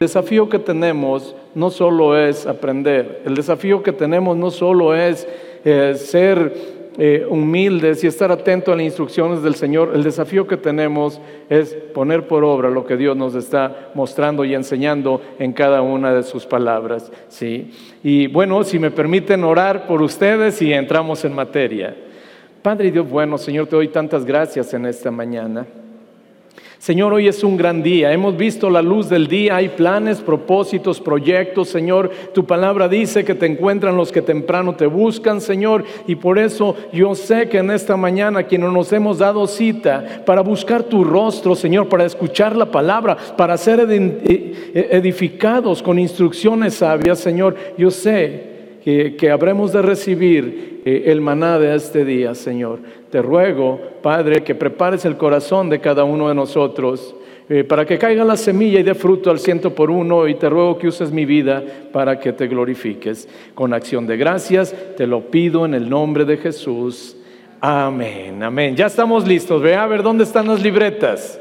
desafío que tenemos no solo es aprender, el desafío que tenemos no solo es eh, ser eh, humildes y estar atentos a las instrucciones del Señor, el desafío que tenemos es poner por obra lo que Dios nos está mostrando y enseñando en cada una de sus palabras. ¿sí? Y bueno, si me permiten orar por ustedes y entramos en materia. Padre Dios bueno, Señor, te doy tantas gracias en esta mañana. Señor, hoy es un gran día. Hemos visto la luz del día. Hay planes, propósitos, proyectos. Señor, tu palabra dice que te encuentran los que temprano te buscan, Señor. Y por eso yo sé que en esta mañana, quienes nos hemos dado cita para buscar tu rostro, Señor, para escuchar la palabra, para ser eh, edificados con instrucciones sabias, Señor, yo sé que, habremos de recibir eh, el maná de este día, Señor. Te ruego, Padre, que prepares el corazón de cada uno de nosotros eh, para que caiga la semilla y dé fruto al ciento por uno. Y te ruego que uses mi vida para que te glorifiques. Con acción de gracias, te lo pido en el nombre de Jesús. Amén, amén. Ya estamos listos. Ve a ver dónde están las libretas.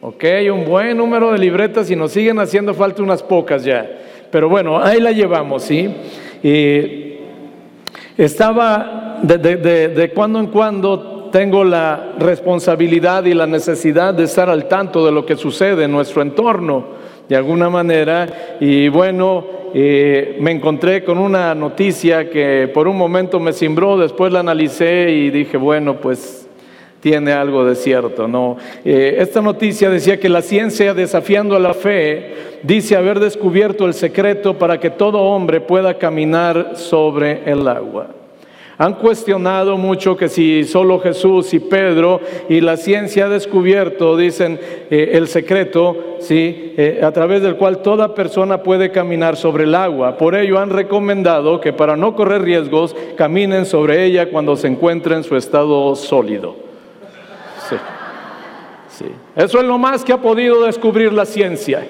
Ok, un buen número de libretas y nos siguen haciendo falta unas pocas ya. Pero bueno, ahí la llevamos, ¿sí? Y estaba de, cuando en cuando tengo la responsabilidad y la necesidad de estar al tanto de lo que sucede en nuestro entorno, de alguna manera. Y bueno, eh, me encontré con una noticia que por un momento me cimbró, después la analicé y dije, bueno, pues tiene algo de cierto, ¿no? Eh, esta noticia decía que la ciencia desafiando a la fe dice haber descubierto el secreto para que todo hombre pueda caminar sobre el agua. Han cuestionado mucho que si solo Jesús y Pedro y la ciencia ha descubierto, dicen, eh, el secreto, ¿sí? Eh, a través del cual toda persona puede caminar sobre el agua. Por ello han recomendado que para no correr riesgos, caminen sobre ella cuando se encuentre en su estado sólido. Eso es lo más que ha podido descubrir la ciencia.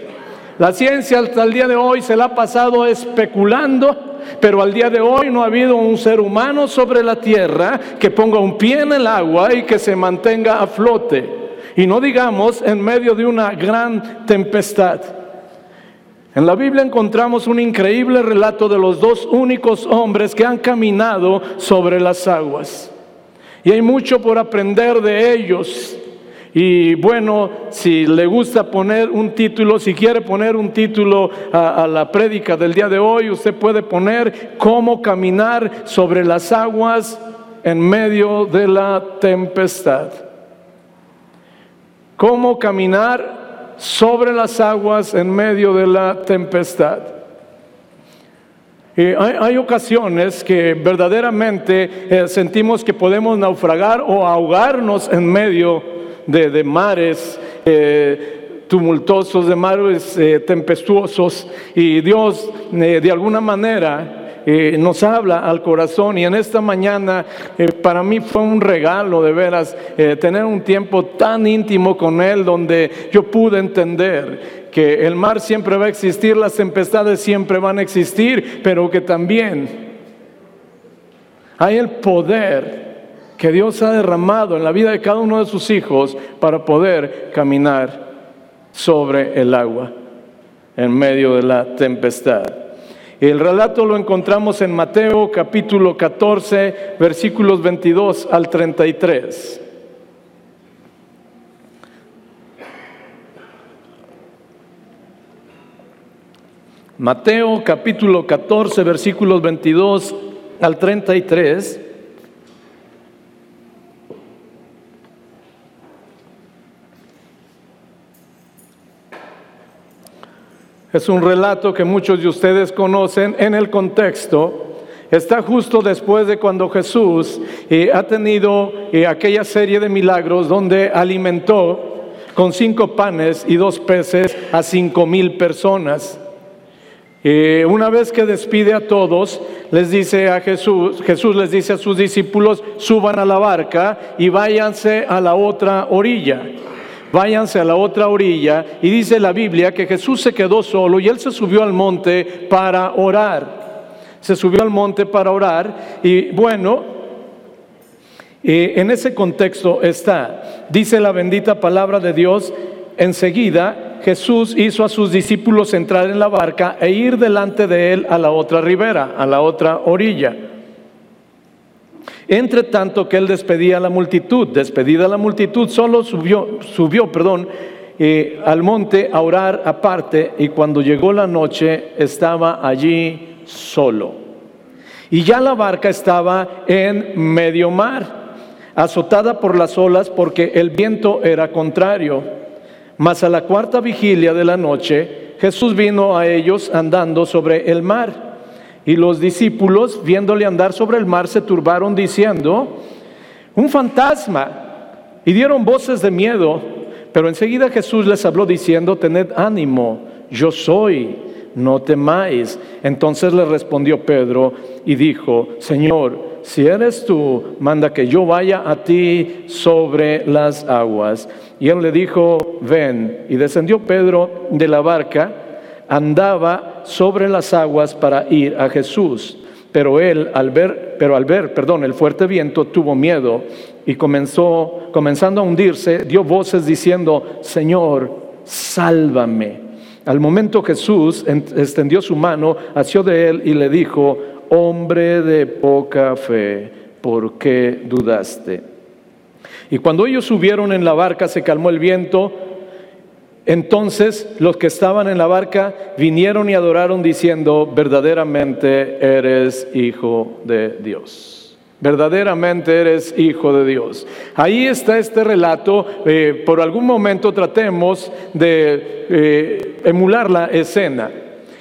La ciencia hasta el día de hoy se la ha pasado especulando, pero al día de hoy no ha habido un ser humano sobre la tierra que ponga un pie en el agua y que se mantenga a flote. Y no digamos en medio de una gran tempestad. En la Biblia encontramos un increíble relato de los dos únicos hombres que han caminado sobre las aguas. Y hay mucho por aprender de ellos. Y bueno, si le gusta poner un título, si quiere poner un título a, la prédica del día de hoy, usted puede poner cómo caminar sobre las aguas en medio de la tempestad. Cómo caminar sobre las aguas en medio de la tempestad. hay, ocasiones que verdaderamente eh, sentimos que podemos naufragar o ahogarnos en medio de, mares eh, tumultuosos, de mares eh, tempestuosos, y Dios eh, de alguna manera nos habla al corazón. Y en esta mañana para mí fue un regalo de veras tener un tiempo tan íntimo con Él donde yo pude entender que el mar siempre va a existir, las tempestades siempre van a existir, pero que también hay el poder que Dios ha derramado en la vida de cada uno de sus hijos para poder caminar sobre el agua en medio de la tempestad. El relato lo encontramos en Mateo capítulo 14, versículos 22 al 33. Mateo capítulo 14, versículos 22 al 33. Es un relato que muchos de ustedes conocen en el contexto. Está justo después de cuando Jesús eh, ha tenido eh, aquella serie de milagros donde alimentó con cinco panes y dos peces a cinco mil personas. Eh, una vez que despide a todos, les dice a Jesús, Jesús les dice a sus discípulos, suban a la barca y váyanse a la otra orilla váyanse a la otra orilla. Y dice la Biblia que Jesús se quedó solo y él se subió al monte para orar. Se subió al monte para orar y bueno, eh, en ese contexto está, dice la bendita palabra de Dios, enseguida Jesús hizo a sus discípulos entrar en la barca e ir delante de él a la otra ribera, a la otra orilla. Entre tanto que él despedía a la multitud, despedida la multitud, solo subió, subió, perdón, eh, al monte a orar aparte y cuando llegó la noche estaba allí solo. Y ya la barca estaba en medio mar, azotada por las olas porque el viento era contrario. Mas a la cuarta vigilia de la noche Jesús vino a ellos andando sobre el mar. Y los discípulos, viéndole andar sobre el mar, se turbaron diciendo, un fantasma. Y dieron voces de miedo. Pero enseguida Jesús les habló diciendo, tened ánimo, yo soy, no temáis. Entonces le respondió Pedro y dijo, Señor, si eres tú, manda que yo vaya a ti sobre las aguas. Y él le dijo, ven. Y descendió Pedro de la barca andaba sobre las aguas para ir a Jesús. Pero él al ver, pero al ver, perdón, el fuerte viento tuvo miedo y comenzó, comenzando a hundirse, dio voces diciendo, Señor, sálvame. Al momento Jesús extendió su mano, hacia de él y le dijo, hombre de poca fe, ¿por qué dudaste? Y cuando ellos subieron en la barca se calmó el viento, entonces los que estaban en la barca vinieron y adoraron diciendo, verdaderamente eres hijo de Dios. Verdaderamente eres hijo de Dios. Ahí está este relato. Eh, por algún momento tratemos de eh, emular la escena.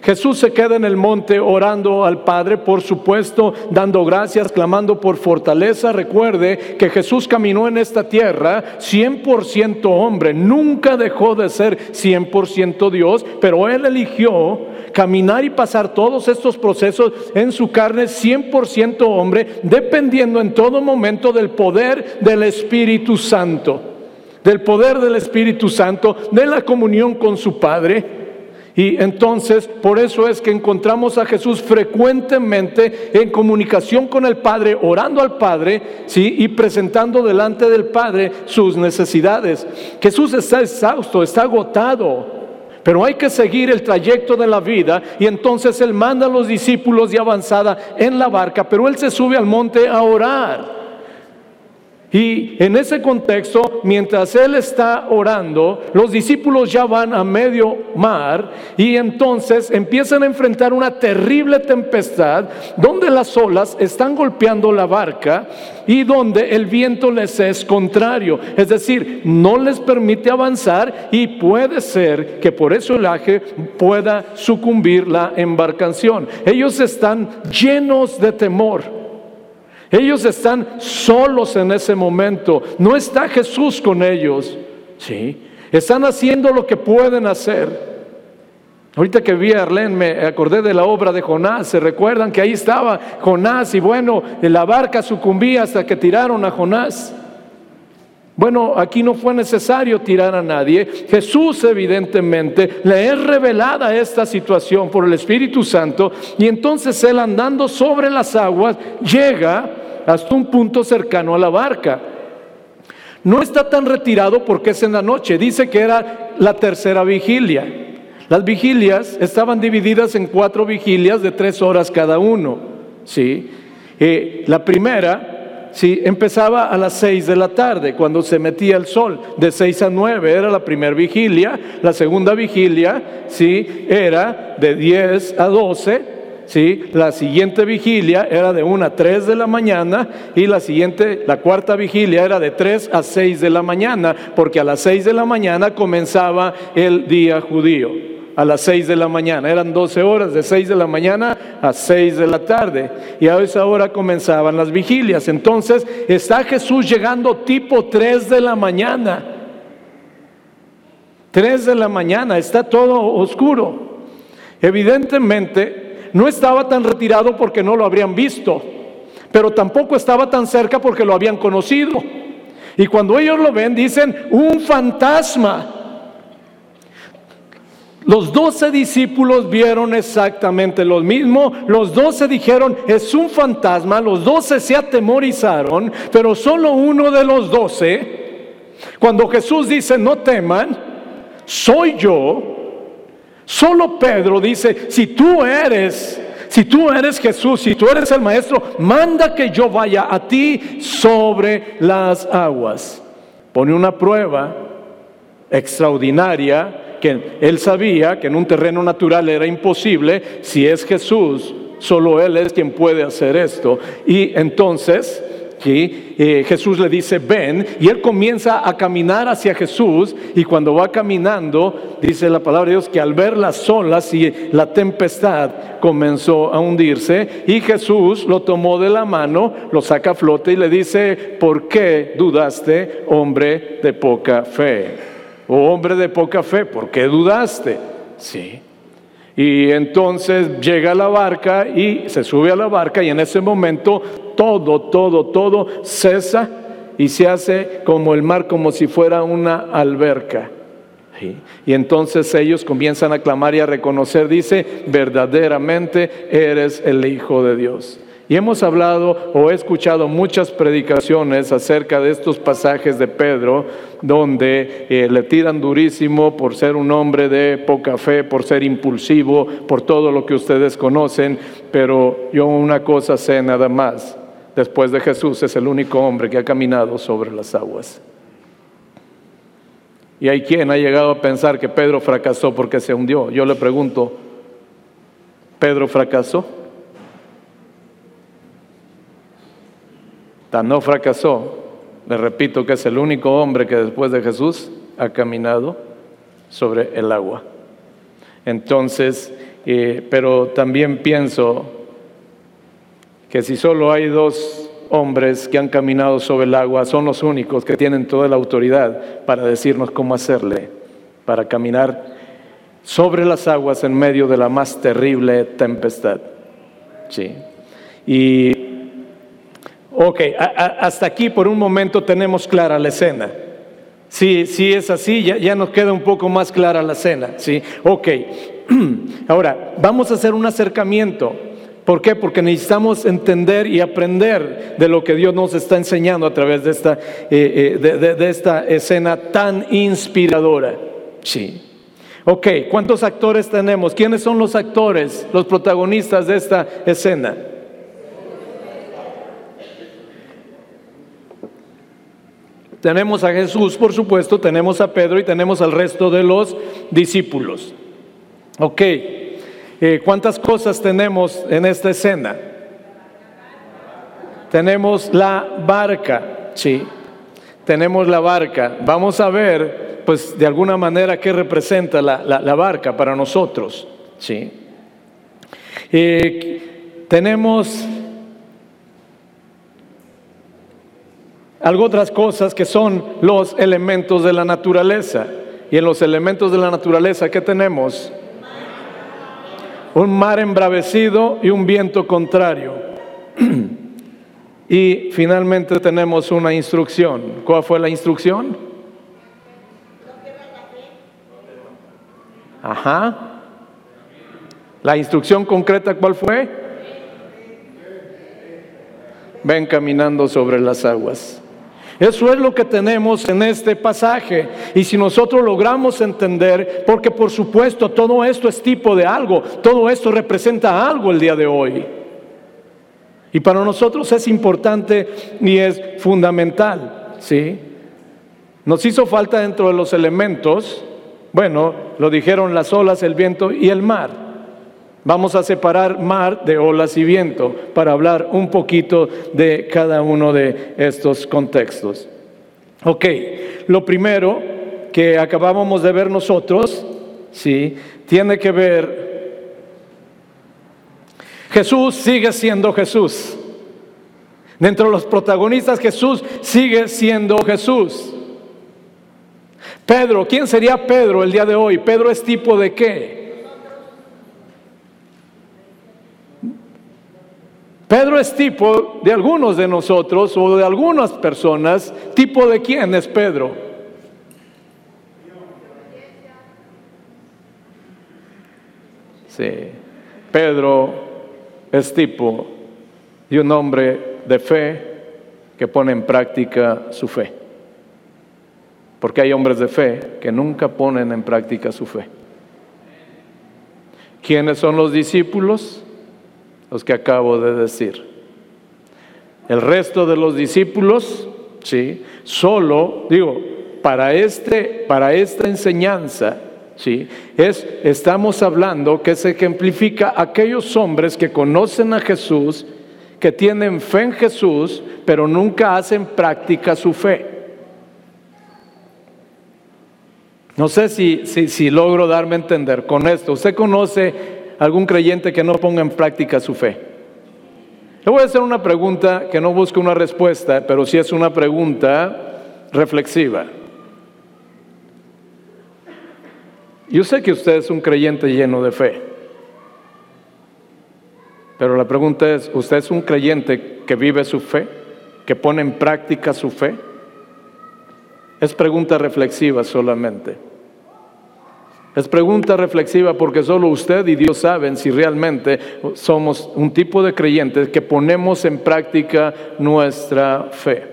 Jesús se queda en el monte orando al Padre, por supuesto, dando gracias, clamando por fortaleza. Recuerde que Jesús caminó en esta tierra 100% hombre, nunca dejó de ser 100% Dios, pero Él eligió caminar y pasar todos estos procesos en su carne 100% hombre, dependiendo en todo momento del poder del Espíritu Santo, del poder del Espíritu Santo, de la comunión con su Padre. Y entonces, por eso es que encontramos a Jesús frecuentemente en comunicación con el Padre, orando al Padre, ¿sí? Y presentando delante del Padre sus necesidades. Jesús está exhausto, está agotado. Pero hay que seguir el trayecto de la vida y entonces Él manda a los discípulos de avanzada en la barca, pero Él se sube al monte a orar. Y en ese contexto, mientras él está orando, los discípulos ya van a medio mar y entonces empiezan a enfrentar una terrible tempestad donde las olas están golpeando la barca y donde el viento les es contrario. Es decir, no les permite avanzar y puede ser que por eso el aje pueda sucumbir la embarcación. Ellos están llenos de temor. Ellos están solos en ese momento. No está Jesús con ellos. ¿sí? Están haciendo lo que pueden hacer. Ahorita que vi a Arlene me acordé de la obra de Jonás. Se recuerdan que ahí estaba Jonás y bueno, la barca sucumbía hasta que tiraron a Jonás. Bueno, aquí no fue necesario tirar a nadie. Jesús evidentemente le es revelada esta situación por el Espíritu Santo y entonces él andando sobre las aguas llega hasta un punto cercano a la barca. No está tan retirado porque es en la noche. Dice que era la tercera vigilia. Las vigilias estaban divididas en cuatro vigilias de tres horas cada uno. ¿sí? Eh, la primera Sí, empezaba a las seis de la tarde, cuando se metía el sol, de seis a nueve era la primera vigilia, la segunda vigilia, sí, era de diez a doce, sí, la siguiente vigilia era de una a tres de la mañana y la siguiente, la cuarta vigilia era de tres a seis de la mañana, porque a las seis de la mañana comenzaba el día judío a las 6 de la mañana. Eran 12 horas, de 6 de la mañana a 6 de la tarde. Y a esa hora comenzaban las vigilias. Entonces está Jesús llegando tipo 3 de la mañana. 3 de la mañana, está todo oscuro. Evidentemente no estaba tan retirado porque no lo habrían visto, pero tampoco estaba tan cerca porque lo habían conocido. Y cuando ellos lo ven, dicen, un fantasma. Los doce discípulos vieron exactamente lo mismo. Los doce dijeron, es un fantasma. Los doce se atemorizaron, pero solo uno de los doce, cuando Jesús dice, no teman, soy yo. Solo Pedro dice, si tú eres, si tú eres Jesús, si tú eres el Maestro, manda que yo vaya a ti sobre las aguas. Pone una prueba extraordinaria que él sabía que en un terreno natural era imposible. Si es Jesús, solo Él es quien puede hacer esto. Y entonces eh, Jesús le dice, ven, y él comienza a caminar hacia Jesús, y cuando va caminando, dice la palabra de Dios, que al ver las olas y la tempestad comenzó a hundirse, y Jesús lo tomó de la mano, lo saca a flote y le dice, ¿por qué dudaste, hombre de poca fe? O hombre de poca fe, ¿por qué dudaste? Sí. Y entonces llega la barca y se sube a la barca y en ese momento todo, todo, todo cesa y se hace como el mar, como si fuera una alberca. Y entonces ellos comienzan a clamar y a reconocer, dice, verdaderamente eres el Hijo de Dios. Y hemos hablado o he escuchado muchas predicaciones acerca de estos pasajes de Pedro, donde eh, le tiran durísimo por ser un hombre de poca fe, por ser impulsivo, por todo lo que ustedes conocen, pero yo una cosa sé nada más, después de Jesús es el único hombre que ha caminado sobre las aguas. Y hay quien ha llegado a pensar que Pedro fracasó porque se hundió. Yo le pregunto, ¿Pedro fracasó? Tan no fracasó, le repito que es el único hombre que después de Jesús ha caminado sobre el agua. Entonces, eh, pero también pienso que si solo hay dos hombres que han caminado sobre el agua, son los únicos que tienen toda la autoridad para decirnos cómo hacerle, para caminar sobre las aguas en medio de la más terrible tempestad. Sí. Y Ok, hasta aquí por un momento tenemos clara la escena. Si, sí, es así, ya, ya, nos queda un poco más clara la escena. ¿sí? Ok, ahora vamos a hacer un acercamiento. ¿Por qué? Porque necesitamos entender y aprender de lo que Dios nos está enseñando a través de esta, eh, eh, de esta escena tan inspiradora. Sí. Ok, ¿cuántos actores tenemos? ¿Quiénes son los actores, los protagonistas de esta escena? Tenemos a Jesús, por supuesto, tenemos a Pedro y tenemos al resto de los discípulos. Ok, eh, ¿cuántas cosas tenemos en esta escena? Tenemos la barca, sí, tenemos la barca. Vamos a ver, pues, de alguna manera qué representa la, barca para nosotros, sí. Eh, tenemos algo otras cosas que son los elementos de la naturaleza. Y en los elementos de la naturaleza, ¿qué tenemos? Un mar embravecido y un viento contrario. y finalmente tenemos una instrucción. ¿Cuál fue la instrucción? Ajá. La instrucción concreta, ¿cuál fue? Ven caminando sobre las aguas. Eso es lo que tenemos en este pasaje. Y si nosotros logramos entender, porque por supuesto todo esto es tipo de algo, todo esto representa algo el día de hoy. Y para nosotros es importante y es fundamental, ¿sí? Nos hizo falta dentro de los elementos, bueno, lo dijeron las olas, el viento y el mar. Vamos a separar mar de olas y viento para hablar un poquito de cada uno de estos contextos. Ok, lo primero que acabábamos de ver nosotros, sí, tiene que ver, Jesús sigue siendo Jesús. Dentro de los protagonistas Jesús sigue siendo Jesús. Pedro, ¿quién sería Pedro el día de hoy? Pedro es tipo de qué? Pedro es tipo de algunos de nosotros o de algunas personas. ¿Tipo de quién es Pedro? Sí, Pedro es tipo de un hombre de fe que pone en práctica su fe. Porque hay hombres de fe que nunca ponen en práctica su fe. ¿Quiénes son los discípulos? Los que acabo de decir. El resto de los discípulos, sí, solo, digo, para, este, para esta enseñanza, sí, es, estamos hablando que se ejemplifica aquellos hombres que conocen a Jesús, que tienen fe en Jesús, pero nunca hacen práctica su fe. No sé si, si, logro darme a entender con esto. ¿Usted conoce algún creyente que no ponga en práctica su fe? Le voy a hacer una pregunta que no busca una respuesta, pero sí es una pregunta reflexiva. Yo sé que usted es un creyente lleno de fe, pero la pregunta es, ¿usted es un creyente que vive su fe, que pone en práctica su fe? Es pregunta reflexiva solamente. Es pregunta reflexiva porque solo usted y Dios saben si realmente somos un tipo de creyentes que ponemos en práctica nuestra fe.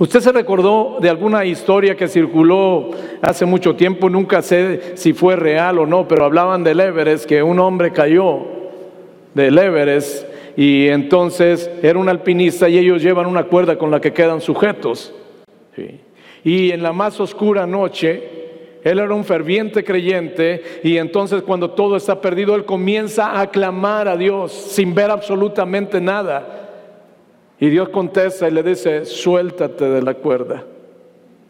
Usted se recordó de alguna historia que circuló hace mucho tiempo, nunca sé si fue real o no, pero hablaban del Everest, que un hombre cayó del Everest y entonces era un alpinista y ellos llevan una cuerda con la que quedan sujetos. Y en la más oscura noche, él era un ferviente creyente y entonces cuando todo está perdido, él comienza a clamar a Dios sin ver absolutamente nada. Y Dios contesta y le dice, suéltate de la cuerda.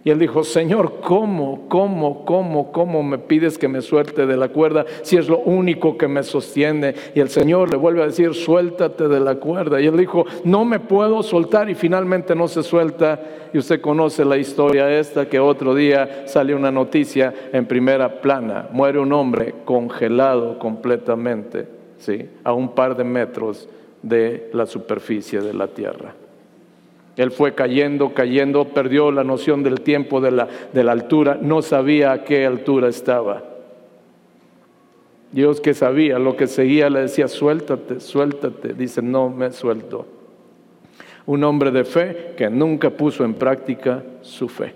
Y él dijo, Señor, ¿cómo, cómo, cómo, cómo me pides que me suelte de la cuerda si es lo único que me sostiene? Y el Señor le vuelve a decir, suéltate de la cuerda. Y él dijo, no me puedo soltar y finalmente no se suelta. Y usted conoce la historia esta que otro día sale una noticia en primera plana. Muere un hombre congelado completamente, ¿sí? A un par de metros de la superficie de la tierra. Él fue cayendo, cayendo, perdió la noción del tiempo, de la, de la altura, no sabía a qué altura estaba. Dios que sabía lo que seguía le decía, suéltate, suéltate. Dice, no me suelto. Un hombre de fe que nunca puso en práctica su fe.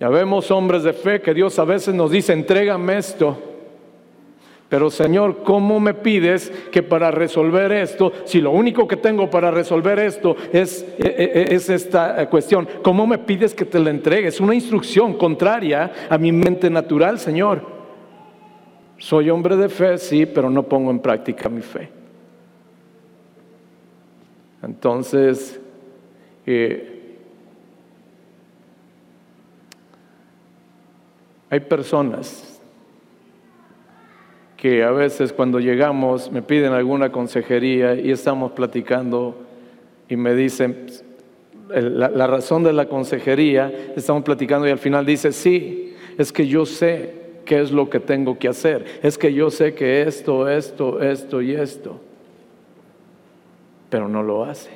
Ya vemos hombres de fe que Dios a veces nos dice, entrégame esto. Pero Señor, ¿cómo me pides que para resolver esto, si lo único que tengo para resolver esto es, e, e, e, es esta cuestión, ¿cómo me pides que te la entregues? Una instrucción contraria a mi mente natural, Señor. Soy hombre de fe, sí, pero no pongo en práctica mi fe. Entonces, eh, hay personas a veces cuando llegamos me piden alguna consejería y estamos platicando y me dicen, la, razón de la consejería, estamos platicando y al final dice, sí, es que yo sé qué es lo que tengo que hacer, es que yo sé que esto, esto, esto y esto, pero no lo hace.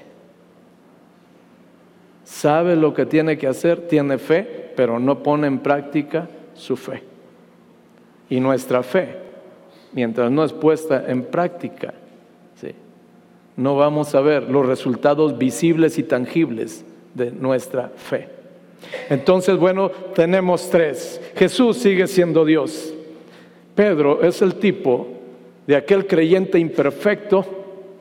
Sabe lo que tiene que hacer, tiene fe, pero no pone en práctica su fe. Y nuestra fe mientras no es puesta en práctica, no vamos a ver los resultados visibles y tangibles de nuestra fe. Entonces, bueno, tenemos tres. Jesús sigue siendo Dios. Pedro es el tipo de aquel creyente imperfecto,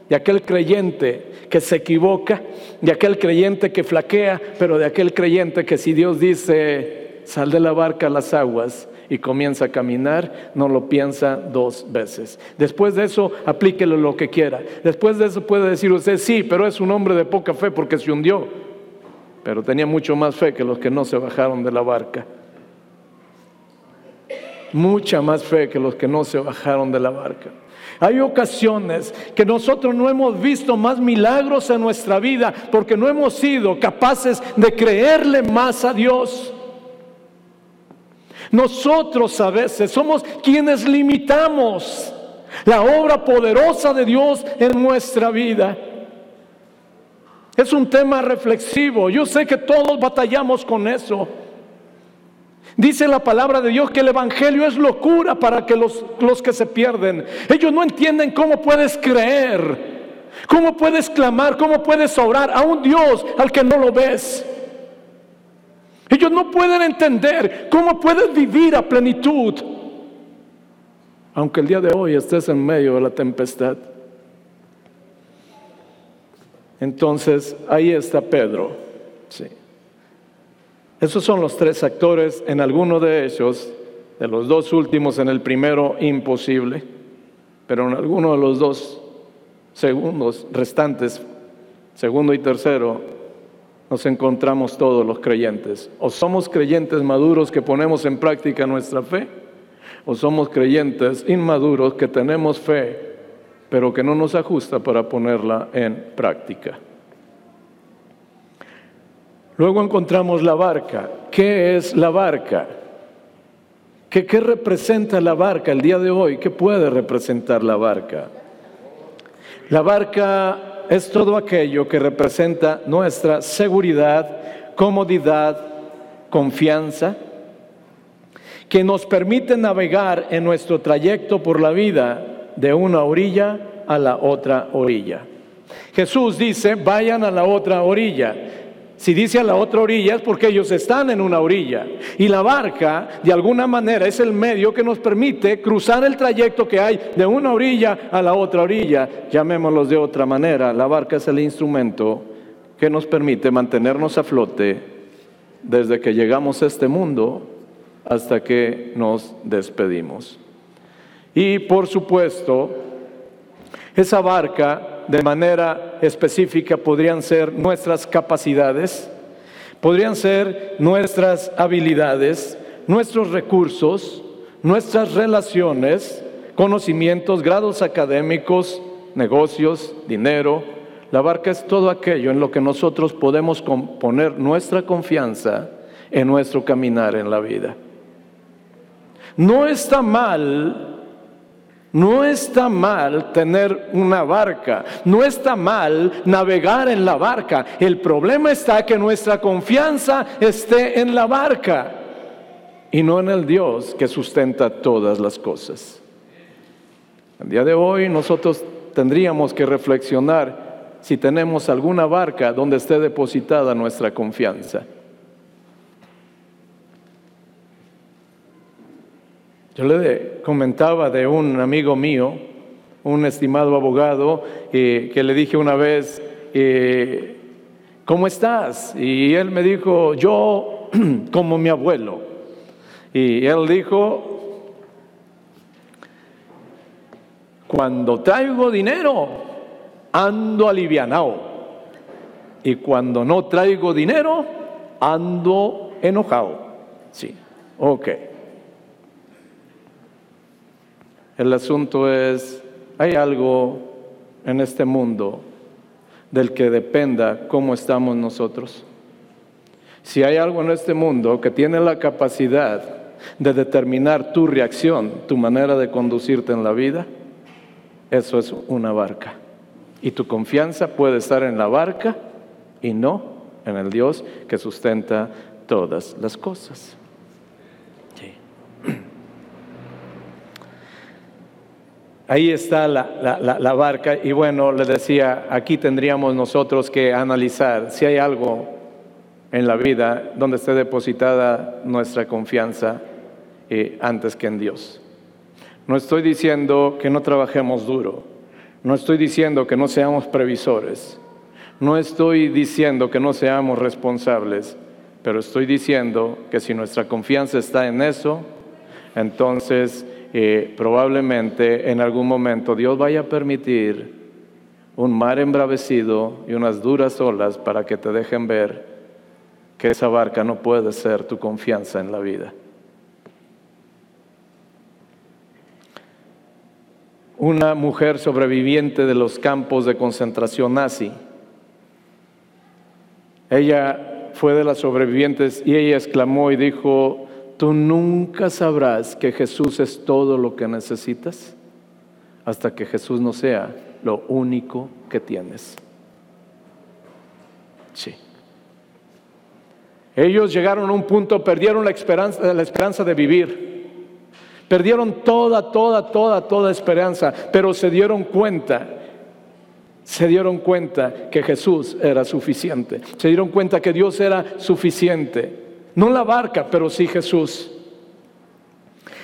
de aquel creyente que se equivoca, de aquel creyente que flaquea, pero de aquel creyente que si Dios dice, sal de la barca a las aguas, y comienza a caminar, no lo piensa dos veces. Después de eso, aplíquelo lo que quiera. Después de eso puede decir usted, sí, pero es un hombre de poca fe porque se hundió. Pero tenía mucho más fe que los que no se bajaron de la barca. Mucha más fe que los que no se bajaron de la barca. Hay ocasiones que nosotros no hemos visto más milagros en nuestra vida porque no hemos sido capaces de creerle más a Dios. Nosotros a veces somos quienes limitamos la obra poderosa de Dios en nuestra vida. Es un tema reflexivo. Yo sé que todos batallamos con eso. Dice la palabra de Dios que el Evangelio es locura para que los, los que se pierden. Ellos no entienden cómo puedes creer, cómo puedes clamar, cómo puedes orar a un Dios al que no lo ves. Ellos no pueden entender cómo puedes vivir a plenitud, aunque el día de hoy estés en medio de la tempestad. Entonces, ahí está Pedro. Sí. Esos son los tres actores, en alguno de ellos, de los dos últimos, en el primero imposible, pero en alguno de los dos segundos restantes, segundo y tercero, nos encontramos todos los creyentes. O somos creyentes maduros que ponemos en práctica nuestra fe, o somos creyentes inmaduros que tenemos fe pero que no nos ajusta para ponerla en práctica. Luego encontramos la barca. ¿Qué es la barca? ¿Qué, ¿Qué, representa la barca el día de hoy? ¿Qué puede representar la barca? La barca es todo aquello que representa nuestra seguridad, comodidad, confianza, que nos permite navegar en nuestro trayecto por la vida de una orilla a la otra orilla. Jesús dice, vayan a la otra orilla. Si dice a la otra orilla es porque ellos están en una orilla. Y la barca, de alguna manera, es el medio que nos permite cruzar el trayecto que hay de una orilla a la otra orilla. Llamémoslos de otra manera. La barca es el instrumento que nos permite mantenernos a flote desde que llegamos a este mundo hasta que nos despedimos. Y por supuesto, esa barca de manera específica podrían ser nuestras capacidades, podrían ser nuestras habilidades, nuestros recursos, nuestras relaciones, conocimientos, grados académicos, negocios, dinero. La barca es todo aquello en lo que nosotros podemos poner nuestra confianza en nuestro caminar en la vida. No está mal no está mal tener una barca, no está mal navegar en la barca. El problema está que nuestra confianza esté en la barca y no en el Dios que sustenta todas las cosas. El día de hoy nosotros tendríamos que reflexionar si tenemos alguna barca donde esté depositada nuestra confianza. Yo le comentaba de un amigo mío, un estimado abogado, eh, que le dije una vez, eh, ¿cómo estás? Y él me dijo, yo como mi abuelo. Y él dijo, cuando traigo dinero, ando alivianado. Y cuando no traigo dinero, ando enojado. Sí, ok. El asunto es, hay algo en este mundo del que dependa cómo estamos nosotros. Si hay algo en este mundo que tiene la capacidad de determinar tu reacción, tu manera de conducirte en la vida, eso es una barca. Y tu confianza puede estar en la barca y no en el Dios que sustenta todas las cosas. Ahí está la, barca y bueno, le decía, aquí tendríamos nosotros que analizar si hay algo en la vida donde esté depositada nuestra confianza eh, antes que en Dios. No estoy diciendo que no trabajemos duro, no estoy diciendo que no seamos previsores, no estoy diciendo que no seamos responsables, pero estoy diciendo que si nuestra confianza está en eso, entonces probablemente en algún momento Dios vaya a permitir un mar embravecido y unas duras olas para que te dejen ver que esa barca no puede ser tu confianza en la vida. Una mujer sobreviviente de los campos de concentración nazi, ella fue de las sobrevivientes y ella exclamó y dijo, Tú nunca sabrás que Jesús es todo lo que necesitas hasta que Jesús no sea lo único que tienes. Sí. Ellos llegaron a un punto, perdieron la esperanza, la esperanza de vivir. Perdieron toda, toda, toda, toda esperanza, pero se dieron cuenta se dieron cuenta que Jesús era suficiente, se dieron cuenta que Dios era suficiente. No la barca, pero sí Jesús.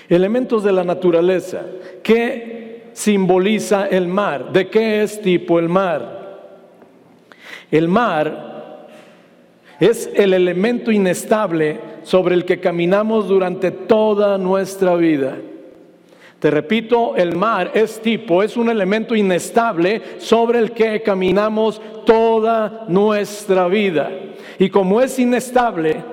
Elementos de la naturaleza. ¿Qué simboliza el mar? ¿De qué es tipo el mar? El mar es el elemento inestable sobre el que caminamos durante toda nuestra vida. Te repito, el mar es tipo, es un elemento inestable sobre el que caminamos toda nuestra vida. Y como es inestable,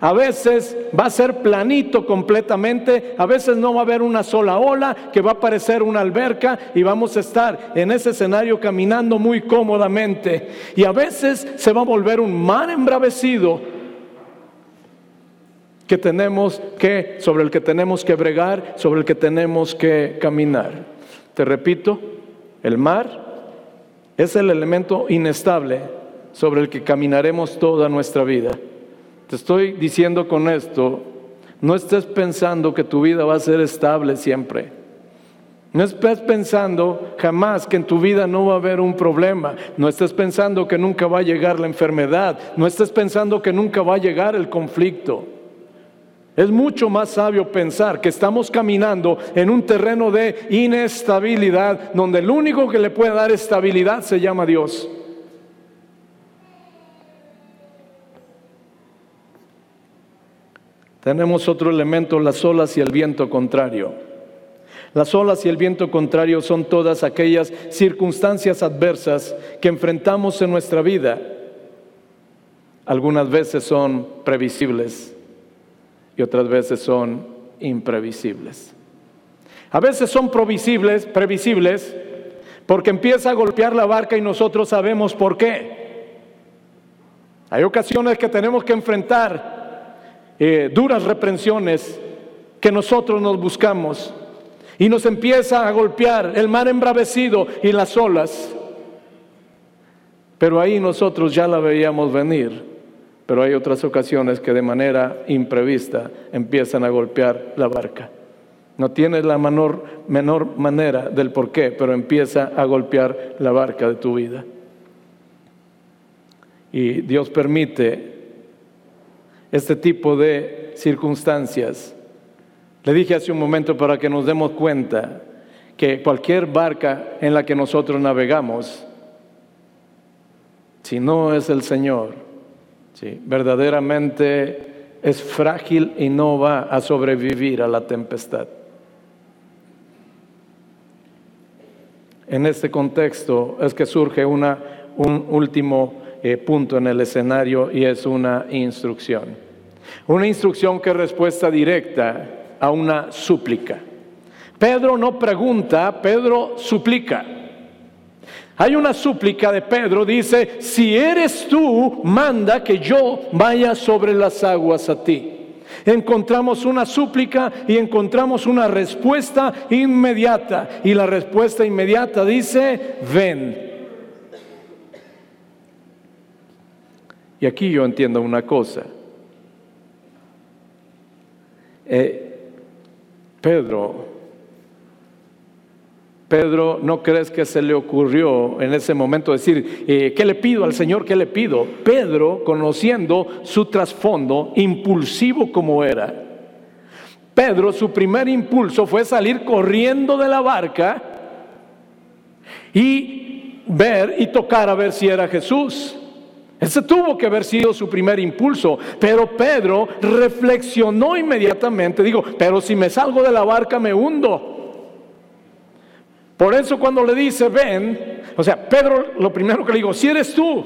a veces va a ser planito completamente, a veces no va a haber una sola ola, que va a parecer una alberca y vamos a estar en ese escenario caminando muy cómodamente. Y a veces se va a volver un mar embravecido que tenemos que sobre el que tenemos que bregar, sobre el que tenemos que caminar. Te repito, el mar es el elemento inestable sobre el que caminaremos toda nuestra vida. Te estoy diciendo con esto, no estés pensando que tu vida va a ser estable siempre. No estés pensando jamás que en tu vida no va a haber un problema. No estés pensando que nunca va a llegar la enfermedad. No estés pensando que nunca va a llegar el conflicto. Es mucho más sabio pensar que estamos caminando en un terreno de inestabilidad, donde el único que le puede dar estabilidad se llama Dios. Tenemos otro elemento, las olas y el viento contrario. Las olas y el viento contrario son todas aquellas circunstancias adversas que enfrentamos en nuestra vida. Algunas veces son previsibles y otras veces son imprevisibles. A veces son previsibles, previsibles porque empieza a golpear la barca y nosotros sabemos por qué. Hay ocasiones que tenemos que enfrentar eh, duras reprensiones que nosotros nos buscamos y nos empieza a golpear el mar embravecido y las olas. Pero ahí nosotros ya la veíamos venir, pero hay otras ocasiones que de manera imprevista empiezan a golpear la barca. No tienes la menor, menor manera del por qué, pero empieza a golpear la barca de tu vida. Y Dios permite este tipo de circunstancias. Le dije hace un momento para que nos demos cuenta que cualquier barca en la que nosotros navegamos, si no es el Señor, verdaderamente es frágil y no va a sobrevivir a la tempestad. En este contexto es que surge una, un último eh, punto en el escenario y es una instrucción. Una instrucción que es respuesta directa a una súplica. Pedro no pregunta, Pedro suplica. Hay una súplica de Pedro, dice, si eres tú, manda que yo vaya sobre las aguas a ti. Encontramos una súplica y encontramos una respuesta inmediata. Y la respuesta inmediata dice, ven. Y aquí yo entiendo una cosa. Eh, Pedro, Pedro, ¿no crees que se le ocurrió en ese momento decir, eh, ¿qué le pido al Señor? ¿Qué le pido? Pedro, conociendo su trasfondo, impulsivo como era, Pedro, su primer impulso fue salir corriendo de la barca y ver y tocar a ver si era Jesús. Ese tuvo que haber sido su primer impulso, pero Pedro reflexionó inmediatamente, digo, pero si me salgo de la barca me hundo. Por eso cuando le dice, ven, o sea, Pedro lo primero que le digo, si eres tú,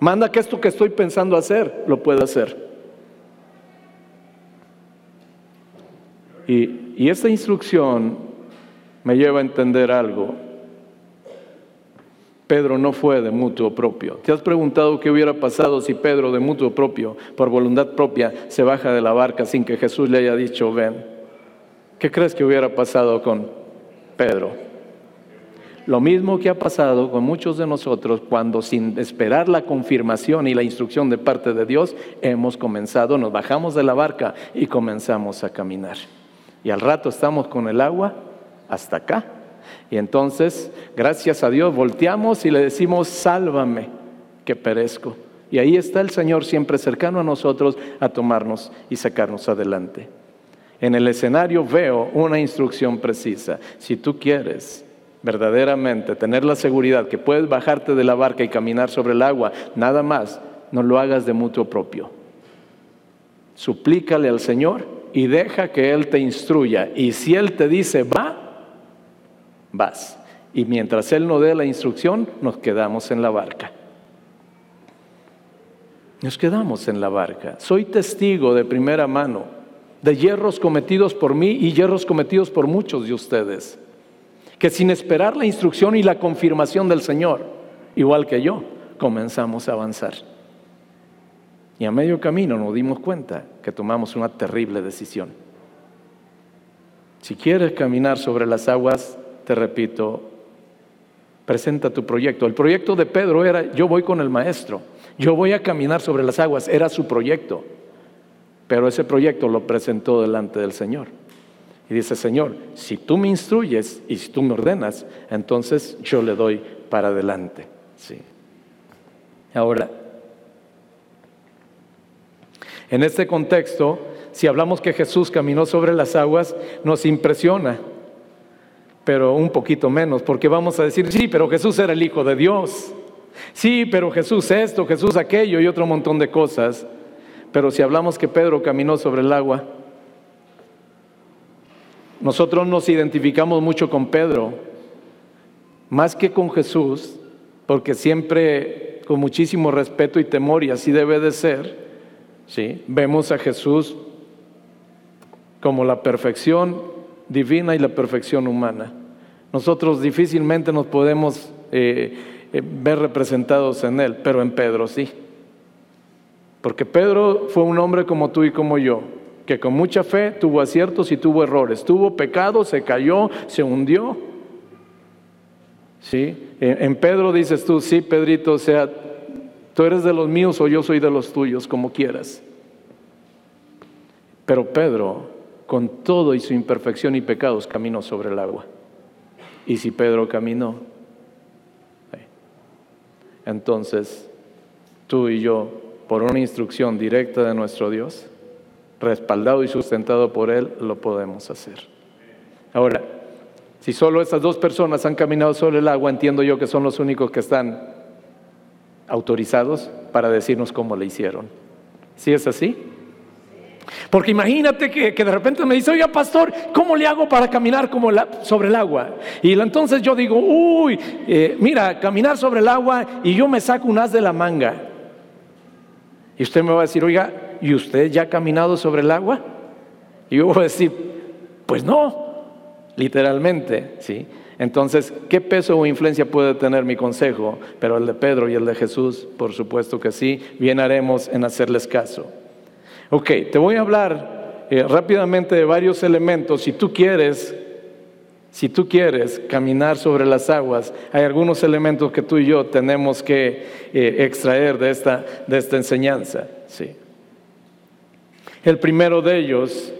manda que esto que estoy pensando hacer, lo pueda hacer. Y, y esta instrucción me lleva a entender algo. Pedro no fue de mutuo propio. ¿Te has preguntado qué hubiera pasado si Pedro de mutuo propio, por voluntad propia, se baja de la barca sin que Jesús le haya dicho ven? ¿Qué crees que hubiera pasado con Pedro? Lo mismo que ha pasado con muchos de nosotros cuando sin esperar la confirmación y la instrucción de parte de Dios hemos comenzado, nos bajamos de la barca y comenzamos a caminar. Y al rato estamos con el agua hasta acá y entonces, gracias a Dios, volteamos y le decimos, sálvame, que perezco. Y ahí está el Señor siempre cercano a nosotros a tomarnos y sacarnos adelante. En el escenario veo una instrucción precisa. Si tú quieres verdaderamente tener la seguridad que puedes bajarte de la barca y caminar sobre el agua, nada más, no lo hagas de mutuo propio. Suplícale al Señor y deja que Él te instruya. Y si Él te dice, va, vas. Y mientras Él no dé la instrucción, nos quedamos en la barca. Nos quedamos en la barca. Soy testigo de primera mano de hierros cometidos por mí y hierros cometidos por muchos de ustedes, que sin esperar la instrucción y la confirmación del Señor, igual que yo, comenzamos a avanzar. Y a medio camino nos dimos cuenta que tomamos una terrible decisión. Si quieres caminar sobre las aguas, te repito, presenta tu proyecto. El proyecto de Pedro era, yo voy con el maestro, yo voy a caminar sobre las aguas, era su proyecto. Pero ese proyecto lo presentó delante del Señor. Y dice, Señor, si tú me instruyes y si tú me ordenas, entonces yo le doy para adelante. Sí. Ahora, en este contexto, si hablamos que Jesús caminó sobre las aguas, nos impresiona, pero un poquito menos, porque vamos a decir, sí, pero Jesús era el Hijo de Dios. Sí, pero Jesús esto, Jesús aquello y otro montón de cosas. Pero si hablamos que Pedro caminó sobre el agua, nosotros nos identificamos mucho con Pedro, más que con Jesús, porque siempre con muchísimo respeto y temor, y así debe de ser, ¿sí? vemos a Jesús como la perfección divina y la perfección humana. Nosotros difícilmente nos podemos eh, eh, ver representados en Él, pero en Pedro sí. Porque Pedro fue un hombre como tú y como yo, que con mucha fe tuvo aciertos y tuvo errores, tuvo pecado, se cayó, se hundió. ¿Sí? En Pedro dices tú, sí, Pedrito, o sea, tú eres de los míos o yo soy de los tuyos, como quieras. Pero Pedro, con todo y su imperfección y pecados, caminó sobre el agua. Y si Pedro caminó, entonces tú y yo por una instrucción directa de nuestro Dios, respaldado y sustentado por Él, lo podemos hacer. Ahora, si solo estas dos personas han caminado sobre el agua, entiendo yo que son los únicos que están autorizados para decirnos cómo le hicieron. ¿Sí es así? Porque imagínate que, de repente me dice, oiga pastor, ¿cómo le hago para caminar como sobre el agua? Y entonces yo digo, uy, eh, mira, caminar sobre el agua y yo me saco un as de la manga. Y usted me va a decir, oiga, ¿y usted ya ha caminado sobre el agua? Y yo voy a decir, pues no, literalmente, ¿sí? Entonces, ¿qué peso o influencia puede tener mi consejo? Pero el de Pedro y el de Jesús, por supuesto que sí, bien haremos en hacerles caso. Ok, te voy a hablar eh, rápidamente de varios elementos. Si tú quieres si tú quieres caminar sobre las aguas, hay algunos elementos que tú y yo tenemos que eh, extraer de esta, de esta enseñanza. Sí. El primero de ellos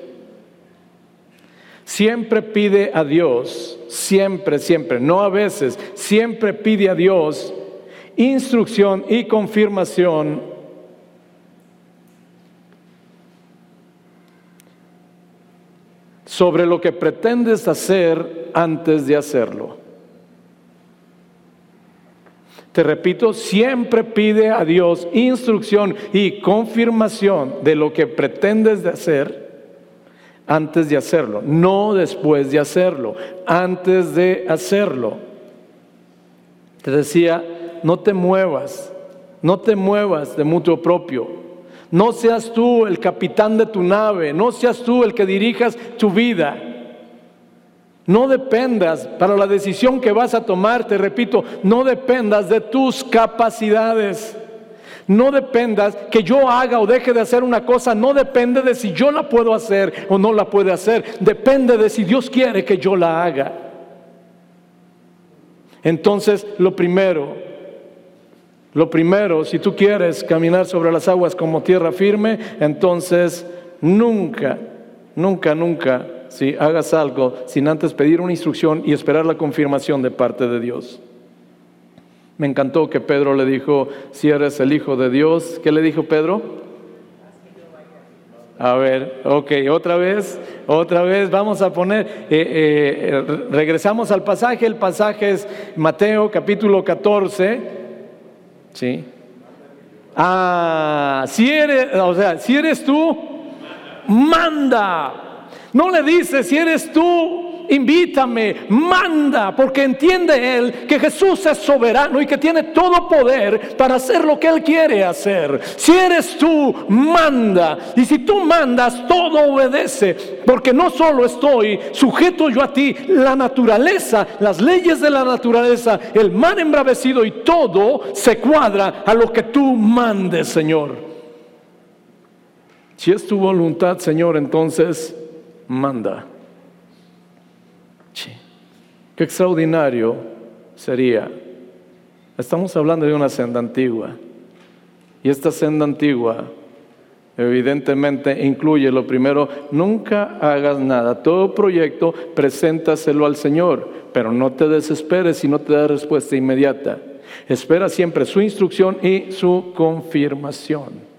siempre pide a Dios, siempre, siempre, no a veces, siempre pide a Dios instrucción y confirmación sobre lo que pretendes hacer antes de hacerlo. Te repito, siempre pide a Dios instrucción y confirmación de lo que pretendes de hacer antes de hacerlo, no después de hacerlo, antes de hacerlo. Te decía, no te muevas, no te muevas de mutuo propio, no seas tú el capitán de tu nave, no seas tú el que dirijas tu vida. No dependas para la decisión que vas a tomar, te repito, no dependas de tus capacidades. No dependas que yo haga o deje de hacer una cosa, no depende de si yo la puedo hacer o no la puede hacer, depende de si Dios quiere que yo la haga. Entonces, lo primero, lo primero, si tú quieres caminar sobre las aguas como tierra firme, entonces nunca, nunca, nunca, si hagas algo sin antes pedir una instrucción y esperar la confirmación de parte de Dios. Me encantó que Pedro le dijo, si eres el Hijo de Dios, ¿qué le dijo Pedro? A ver, ok, otra vez, otra vez, vamos a poner, eh, eh, regresamos al pasaje, el pasaje es Mateo capítulo 14, ¿sí? Ah, si eres, o sea, si eres tú, manda. No le dice, si eres tú, invítame, manda, porque entiende él que Jesús es soberano y que tiene todo poder para hacer lo que él quiere hacer. Si eres tú, manda. Y si tú mandas, todo obedece, porque no solo estoy sujeto yo a ti, la naturaleza, las leyes de la naturaleza, el mar embravecido y todo se cuadra a lo que tú mandes, Señor. Si es tu voluntad, Señor, entonces manda. Extraordinario sería. Estamos hablando de una senda antigua. Y esta senda antigua evidentemente incluye lo primero, nunca hagas nada. Todo proyecto, preséntaselo al Señor, pero no te desesperes y no te da respuesta inmediata. Espera siempre su instrucción y su confirmación.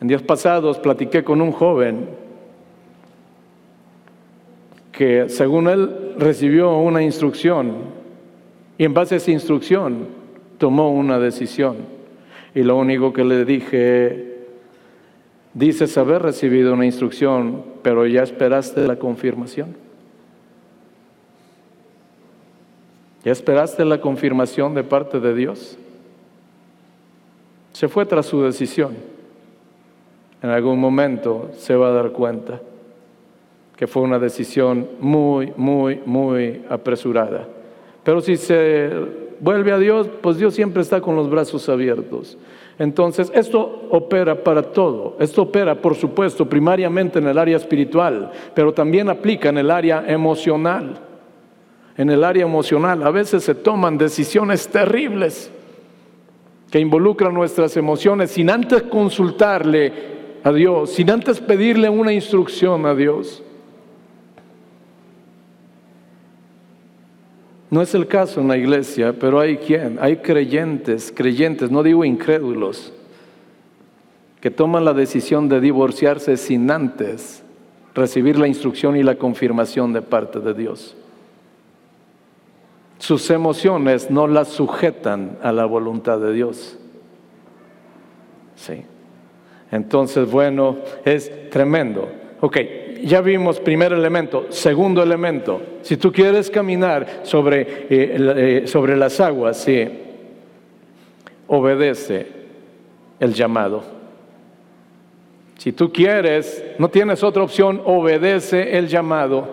En días pasados platiqué con un joven que según él recibió una instrucción y en base a esa instrucción tomó una decisión. Y lo único que le dije, dices haber recibido una instrucción, pero ya esperaste la confirmación. ¿Ya esperaste la confirmación de parte de Dios? Se fue tras su decisión. En algún momento se va a dar cuenta que fue una decisión muy, muy, muy apresurada. Pero si se vuelve a Dios, pues Dios siempre está con los brazos abiertos. Entonces, esto opera para todo. Esto opera, por supuesto, primariamente en el área espiritual, pero también aplica en el área emocional. En el área emocional a veces se toman decisiones terribles que involucran nuestras emociones sin antes consultarle a Dios, sin antes pedirle una instrucción a Dios. No es el caso en la iglesia, pero hay quien, hay creyentes, creyentes, no digo incrédulos, que toman la decisión de divorciarse sin antes recibir la instrucción y la confirmación de parte de Dios. Sus emociones no las sujetan a la voluntad de Dios. Sí. Entonces, bueno, es tremendo. Ok, ya vimos primer elemento. Segundo elemento, si tú quieres caminar sobre, eh, eh, sobre las aguas, sí, obedece el llamado. Si tú quieres, no tienes otra opción, obedece el llamado.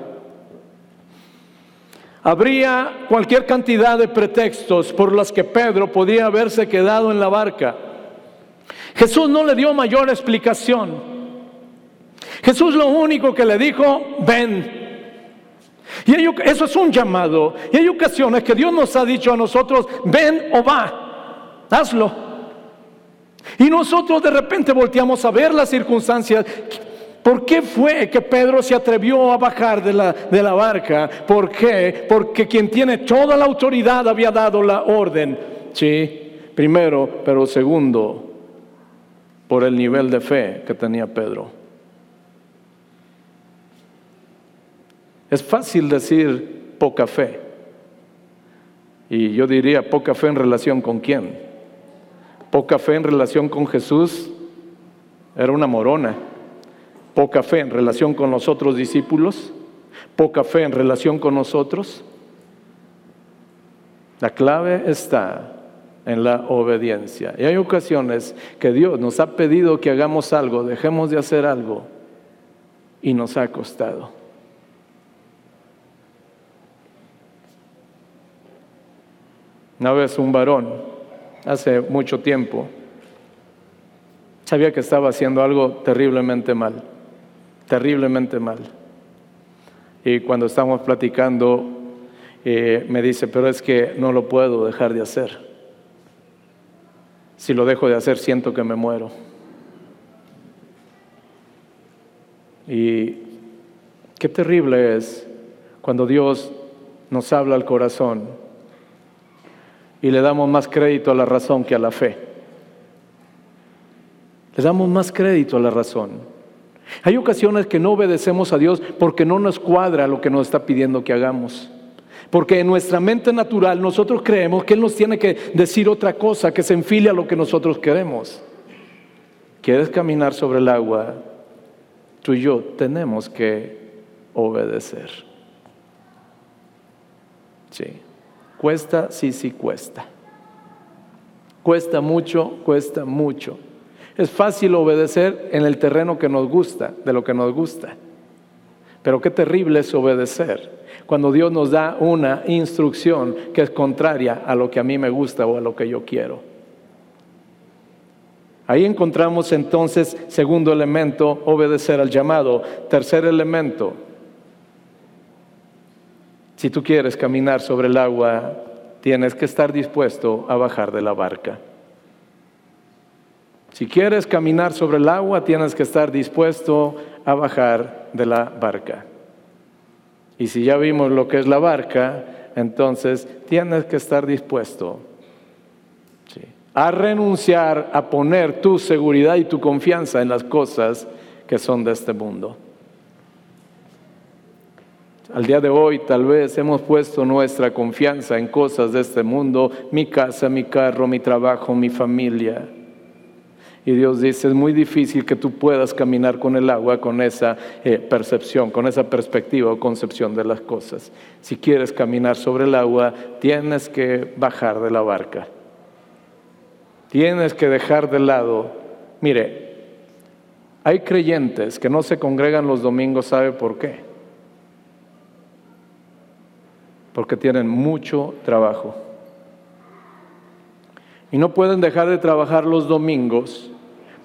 Habría cualquier cantidad de pretextos por los que Pedro podía haberse quedado en la barca. Jesús no le dio mayor explicación. Jesús lo único que le dijo, ven. Y eso es un llamado. Y hay ocasiones que Dios nos ha dicho a nosotros, ven o va, hazlo. Y nosotros de repente volteamos a ver las circunstancias. ¿Por qué fue que Pedro se atrevió a bajar de la, de la barca? ¿Por qué? Porque quien tiene toda la autoridad había dado la orden. Sí, primero, pero segundo, por el nivel de fe que tenía Pedro. Es fácil decir poca fe. Y yo diría poca fe en relación con quién. Poca fe en relación con Jesús era una morona. Poca fe en relación con los otros discípulos. Poca fe en relación con nosotros. La clave está en la obediencia. Y hay ocasiones que Dios nos ha pedido que hagamos algo, dejemos de hacer algo y nos ha costado. Una vez un varón, hace mucho tiempo, sabía que estaba haciendo algo terriblemente mal, terriblemente mal. Y cuando estábamos platicando, eh, me dice, pero es que no lo puedo dejar de hacer. Si lo dejo de hacer, siento que me muero. Y qué terrible es cuando Dios nos habla al corazón y le damos más crédito a la razón que a la fe. Le damos más crédito a la razón. Hay ocasiones que no obedecemos a Dios porque no nos cuadra lo que nos está pidiendo que hagamos. Porque en nuestra mente natural nosotros creemos que Él nos tiene que decir otra cosa que se enfile a lo que nosotros queremos. ¿Quieres caminar sobre el agua? Tú y yo tenemos que obedecer. Sí. Cuesta, sí, sí, cuesta. Cuesta mucho, cuesta mucho. Es fácil obedecer en el terreno que nos gusta, de lo que nos gusta. Pero qué terrible es obedecer cuando Dios nos da una instrucción que es contraria a lo que a mí me gusta o a lo que yo quiero. Ahí encontramos entonces, segundo elemento, obedecer al llamado. Tercer elemento, si tú quieres caminar sobre el agua, tienes que estar dispuesto a bajar de la barca. Si quieres caminar sobre el agua, tienes que estar dispuesto a bajar de la barca. Y si ya vimos lo que es la barca, entonces tienes que estar dispuesto a renunciar a poner tu seguridad y tu confianza en las cosas que son de este mundo. Al día de hoy tal vez hemos puesto nuestra confianza en cosas de este mundo, mi casa, mi carro, mi trabajo, mi familia. Y Dios dice, es muy difícil que tú puedas caminar con el agua con esa eh, percepción, con esa perspectiva o concepción de las cosas. Si quieres caminar sobre el agua, tienes que bajar de la barca. Tienes que dejar de lado. Mire, hay creyentes que no se congregan los domingos, ¿sabe por qué? Porque tienen mucho trabajo. Y no pueden dejar de trabajar los domingos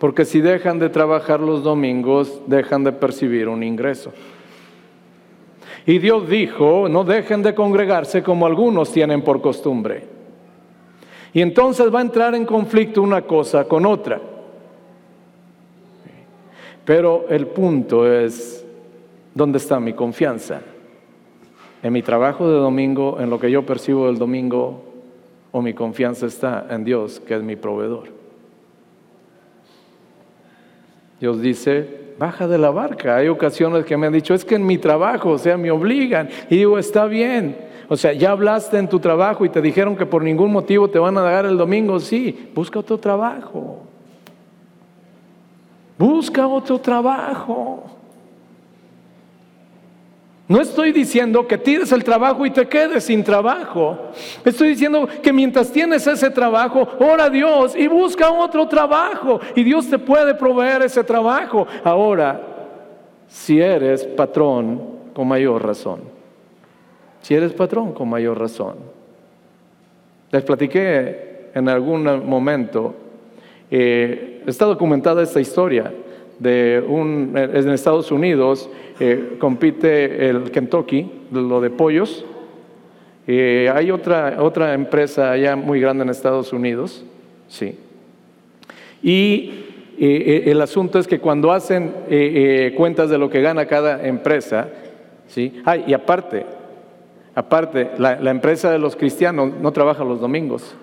porque si dejan de trabajar los domingos, dejan de percibir un ingreso. Y Dios dijo, no dejen de congregarse como algunos tienen por costumbre. Y entonces va a entrar en conflicto una cosa con otra. Pero el punto es, ¿dónde está mi confianza? ¿En mi trabajo de domingo, en lo que yo percibo del domingo? ¿O mi confianza está en Dios, que es mi proveedor? Dios dice, baja de la barca. Hay ocasiones que me han dicho, es que en mi trabajo, o sea, me obligan. Y digo, está bien. O sea, ya hablaste en tu trabajo y te dijeron que por ningún motivo te van a dar el domingo. Sí, busca otro trabajo. Busca otro trabajo. No estoy diciendo que tires el trabajo y te quedes sin trabajo. Estoy diciendo que mientras tienes ese trabajo, ora a Dios y busca otro trabajo. Y Dios te puede proveer ese trabajo. Ahora, si eres patrón, con mayor razón. Si eres patrón, con mayor razón. Les platiqué en algún momento, eh, está documentada esta historia de un, en Estados Unidos eh, compite el Kentucky, lo de pollos. Eh, hay otra, otra empresa allá muy grande en Estados Unidos, sí. Y eh, el asunto es que cuando hacen cuentas de lo que gana cada empresa, sí. Ah, y aparte, aparte, la, la empresa de los cristianos no trabaja los domingos.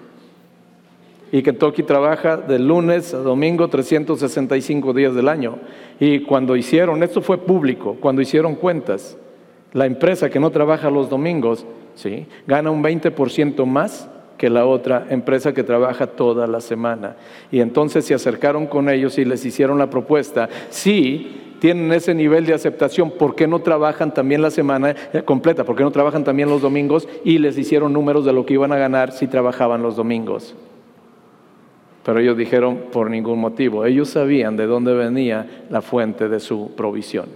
Y Kentucky trabaja de lunes a domingo 365 días del año. Y cuando hicieron, esto fue público, cuando hicieron cuentas, la empresa que no trabaja los domingos, ¿sí? gana un 20% más que la otra empresa que trabaja toda la semana. Y entonces se acercaron con ellos y les hicieron la propuesta. Sí, tienen ese nivel de aceptación, ¿por qué no trabajan también la semana eh, completa? ¿Por qué no trabajan también los domingos? Y les hicieron números de lo que iban a ganar si trabajaban los domingos. Pero ellos dijeron por ningún motivo. Ellos sabían de dónde venía la fuente de su provisión.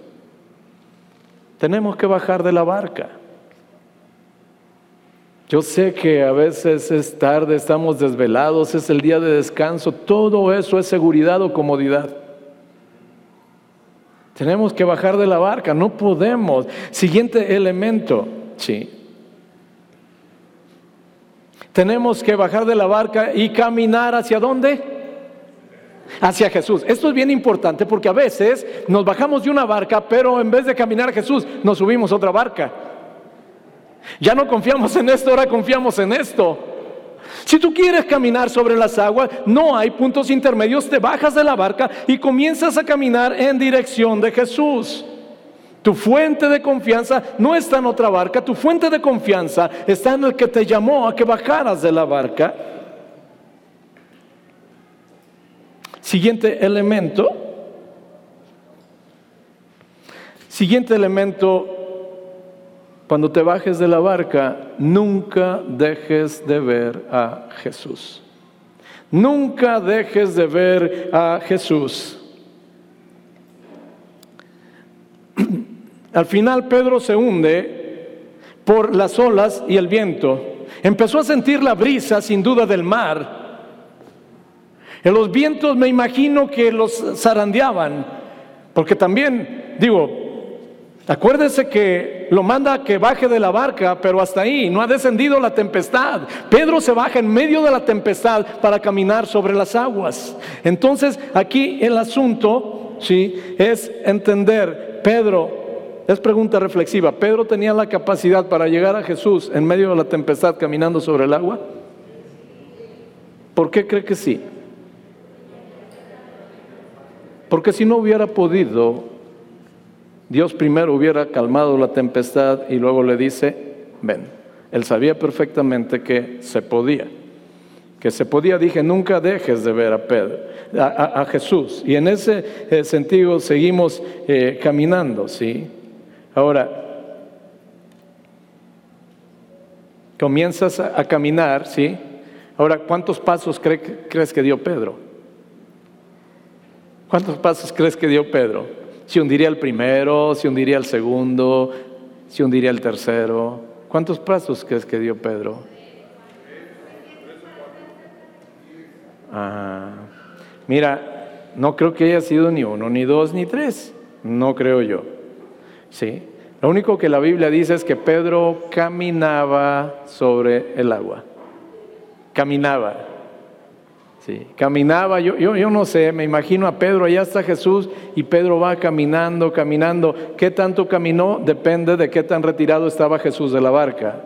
Tenemos que bajar de la barca. Yo sé que a veces es tarde, estamos desvelados, es el día de descanso. Todo eso es seguridad o comodidad. Tenemos que bajar de la barca, no podemos. Siguiente elemento, sí, tenemos que bajar de la barca y caminar hacia dónde? Hacia Jesús. Esto es bien importante porque a veces nos bajamos de una barca, pero en vez de caminar a Jesús, nos subimos a otra barca. Ya no confiamos en esto, ahora confiamos en esto. Si tú quieres caminar sobre las aguas, no hay puntos intermedios, te bajas de la barca y comienzas a caminar en dirección de Jesús. Tu fuente de confianza no está en otra barca, tu fuente de confianza está en el que te llamó a que bajaras de la barca. Siguiente elemento. Siguiente elemento, cuando te bajes de la barca, nunca dejes de ver a Jesús. Nunca dejes de ver a Jesús. Al final Pedro se hunde por las olas y el viento. Empezó a sentir la brisa sin duda del mar. En los vientos me imagino que los zarandeaban, porque también, digo, acuérdese que lo manda a que baje de la barca, pero hasta ahí no ha descendido la tempestad. Pedro se baja en medio de la tempestad para caminar sobre las aguas. Entonces, aquí el asunto, sí, es entender, Pedro es pregunta reflexiva. ¿Pedro tenía la capacidad para llegar a Jesús en medio de la tempestad caminando sobre el agua? ¿Por qué cree que sí? Porque si no hubiera podido, Dios primero hubiera calmado la tempestad y luego le dice, ven. Él sabía perfectamente que se podía. Que se podía, dije, nunca dejes de ver a Pedro, a, Jesús. Y en ese eh, sentido seguimos eh, caminando, ¿sí? Ahora, comienzas a, caminar, ¿sí? Ahora, ¿cuántos pasos crees que dio Pedro? ¿Cuántos pasos crees que dio Pedro? Si hundiría el primero, si hundiría el segundo, si hundiría el tercero. ¿Cuántos pasos crees que dio Pedro? Ah, mira, no creo que haya sido ni uno, ni dos, ni tres. No creo yo. ¿Sí? Lo único que la Biblia dice es que Pedro caminaba sobre el agua. Caminaba. Sí, caminaba, yo, yo, yo, no sé, me imagino a Pedro, allá está Jesús y Pedro va caminando, caminando. ¿Qué tanto caminó? Depende de qué tan retirado estaba Jesús de la barca.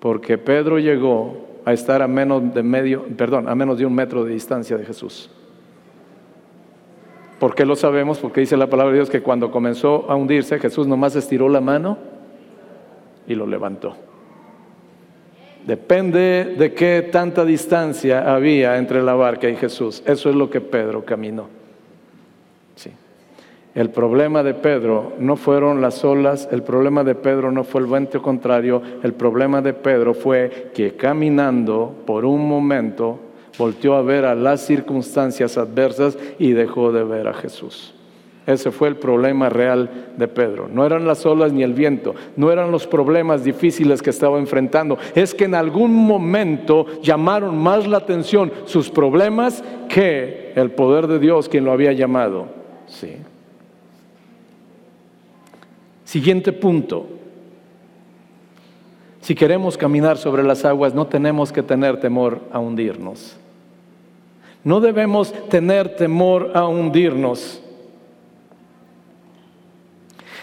Porque Pedro llegó a estar a menos de medio, perdón, a menos de un metro de distancia de Jesús. ¿Por qué lo sabemos? Porque dice la palabra de Dios que cuando comenzó a hundirse, Jesús nomás estiró la mano y lo levantó. Depende de qué tanta distancia había entre la barca y Jesús. Eso es lo que Pedro caminó. Sí. El problema de Pedro no fueron las olas, el problema de Pedro no fue el viento contrario, el problema de Pedro fue que caminando por un momento volteó a ver a las circunstancias adversas y dejó de ver a Jesús. Ese fue el problema real de Pedro. No eran las olas ni el viento, no eran los problemas difíciles que estaba enfrentando. Es que en algún momento llamaron más la atención sus problemas que el poder de Dios quien lo había llamado. Sí. Siguiente punto. Si queremos caminar sobre las aguas, no tenemos que tener temor a hundirnos. No debemos tener temor a hundirnos.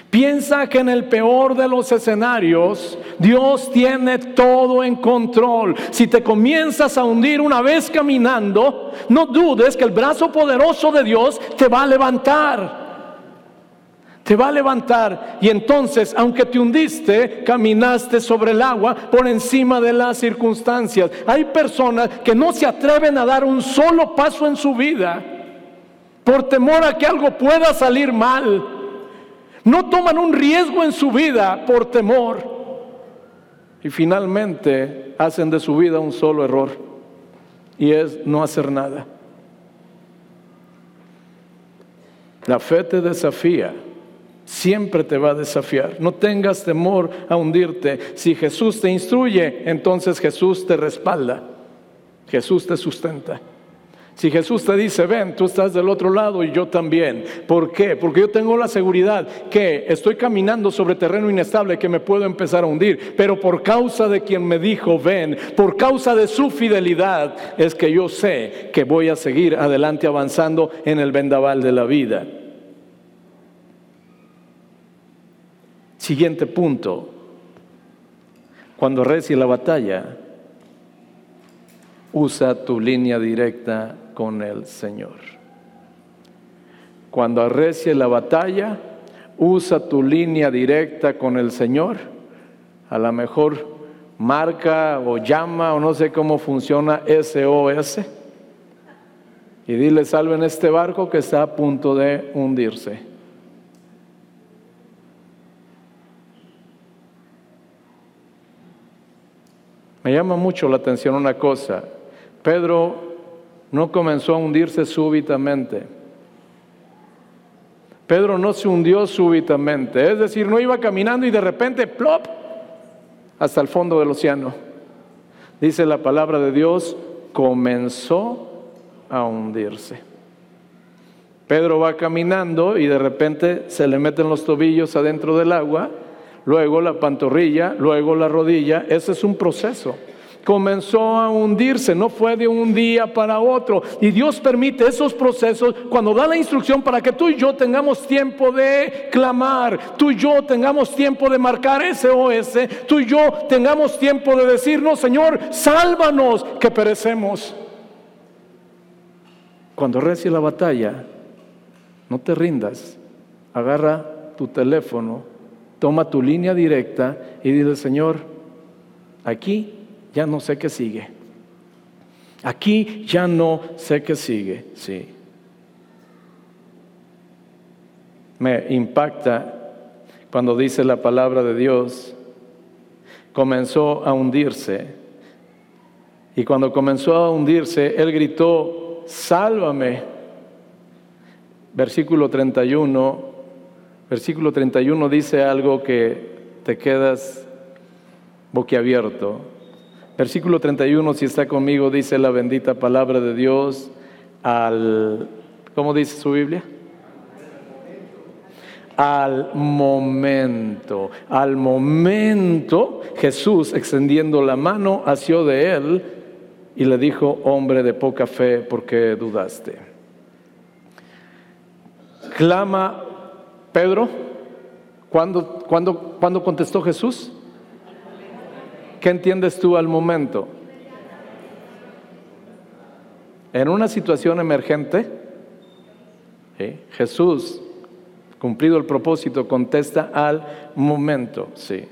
Piensa que en el peor de los escenarios Dios tiene todo en control. Si te comienzas a hundir una vez caminando, no dudes que el brazo poderoso de Dios te va a levantar te va a levantar y entonces, aunque te hundiste, caminaste sobre el agua por encima de las circunstancias. Hay personas que no se atreven a dar un solo paso en su vida por temor a que algo pueda salir mal. No toman un riesgo en su vida por temor. Y finalmente hacen de su vida un solo error y es no hacer nada. La fe te desafía siempre te va a desafiar. No tengas temor a hundirte. Si Jesús te instruye, entonces Jesús te respalda. Jesús te sustenta. Si Jesús te dice, ven, tú estás del otro lado y yo también. ¿Por qué? Porque yo tengo la seguridad que estoy caminando sobre terreno inestable que me puedo empezar a hundir. Pero por causa de quien me dijo, ven, por causa de su fidelidad, es que yo sé que voy a seguir adelante avanzando en el vendaval de la vida. Siguiente punto. Cuando recie la batalla, usa tu línea directa con el Señor. Cuando arrecie la batalla, usa tu línea directa con el Señor. A lo mejor marca o llama o no sé cómo funciona SOS. Y dile, en este barco que está a punto de hundirse. Me llama mucho la atención una cosa. Pedro no comenzó a hundirse súbitamente. Pedro no se hundió súbitamente, es decir, no iba caminando y de repente, plop, hasta el fondo del océano. Dice la palabra de Dios, comenzó a hundirse. Pedro va caminando y de repente se le meten los tobillos adentro del agua, luego la pantorrilla, luego la rodilla. Ese es un proceso comenzó a hundirse, no fue de un día para otro. Y Dios permite esos procesos cuando da la instrucción para que tú y yo tengamos tiempo de clamar, tú y yo tengamos tiempo de marcar SOS, tú y yo tengamos tiempo de decirnos, Señor, sálvanos que perecemos. Cuando recie la batalla, no te rindas, agarra tu teléfono, toma tu línea directa y dile, Señor, aquí ya no sé qué sigue. Aquí ya no sé qué sigue, sí. Me impacta cuando dice la palabra de Dios, comenzó a hundirse. Y cuando comenzó a hundirse, él gritó, sálvame. Versículo 31, versículo 31 dice algo que te quedas boquiabierto. Versículo 31, si está conmigo, dice la bendita palabra de Dios al, ¿cómo dice su Biblia? Al momento, al momento Jesús extendiendo la mano hacia de él y le dijo, hombre de poca fe, ¿por qué dudaste? Clama Pedro, ¿cuándo, cuándo, ¿cuándo contestó Jesús? ¿Qué entiendes tú al momento? En una situación emergente, Jesús, cumplido el propósito, contesta al momento, sí.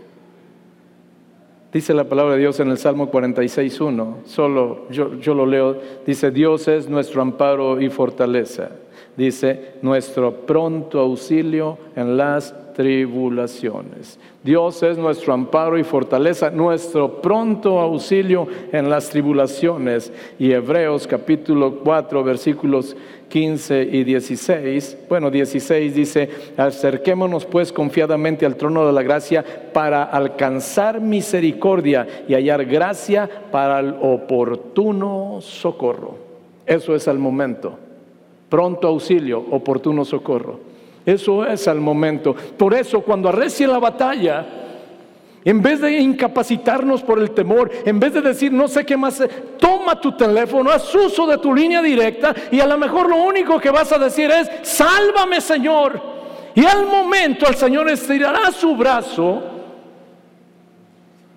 Dice la palabra de Dios en el Salmo 46.1, solo yo, yo lo leo, dice, Dios es nuestro amparo y fortaleza, dice, nuestro pronto auxilio en las tribulaciones. Dios es nuestro amparo y fortaleza, nuestro pronto auxilio en las tribulaciones. Y Hebreos capítulo 4 versículos 15 y 16, bueno 16 dice, acerquémonos pues confiadamente al trono de la gracia para alcanzar misericordia y hallar gracia para el oportuno socorro. Eso es al momento. Pronto auxilio, oportuno socorro. Eso es al momento. Por eso cuando arrecie la batalla, en vez de incapacitarnos por el temor, en vez de decir no sé qué más, toma tu teléfono, haz uso de tu línea directa y a lo mejor lo único que vas a decir es, sálvame Señor. Y al momento el Señor estirará su brazo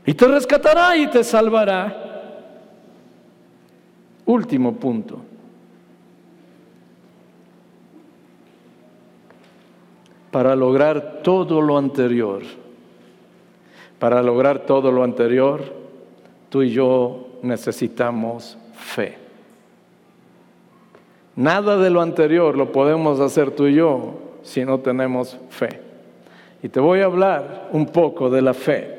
y te rescatará y te salvará. Último punto. Para lograr todo lo anterior. Para lograr todo lo anterior, tú y yo necesitamos fe. Nada de lo anterior lo podemos hacer tú y yo si no tenemos fe. Y te voy a hablar un poco de la fe.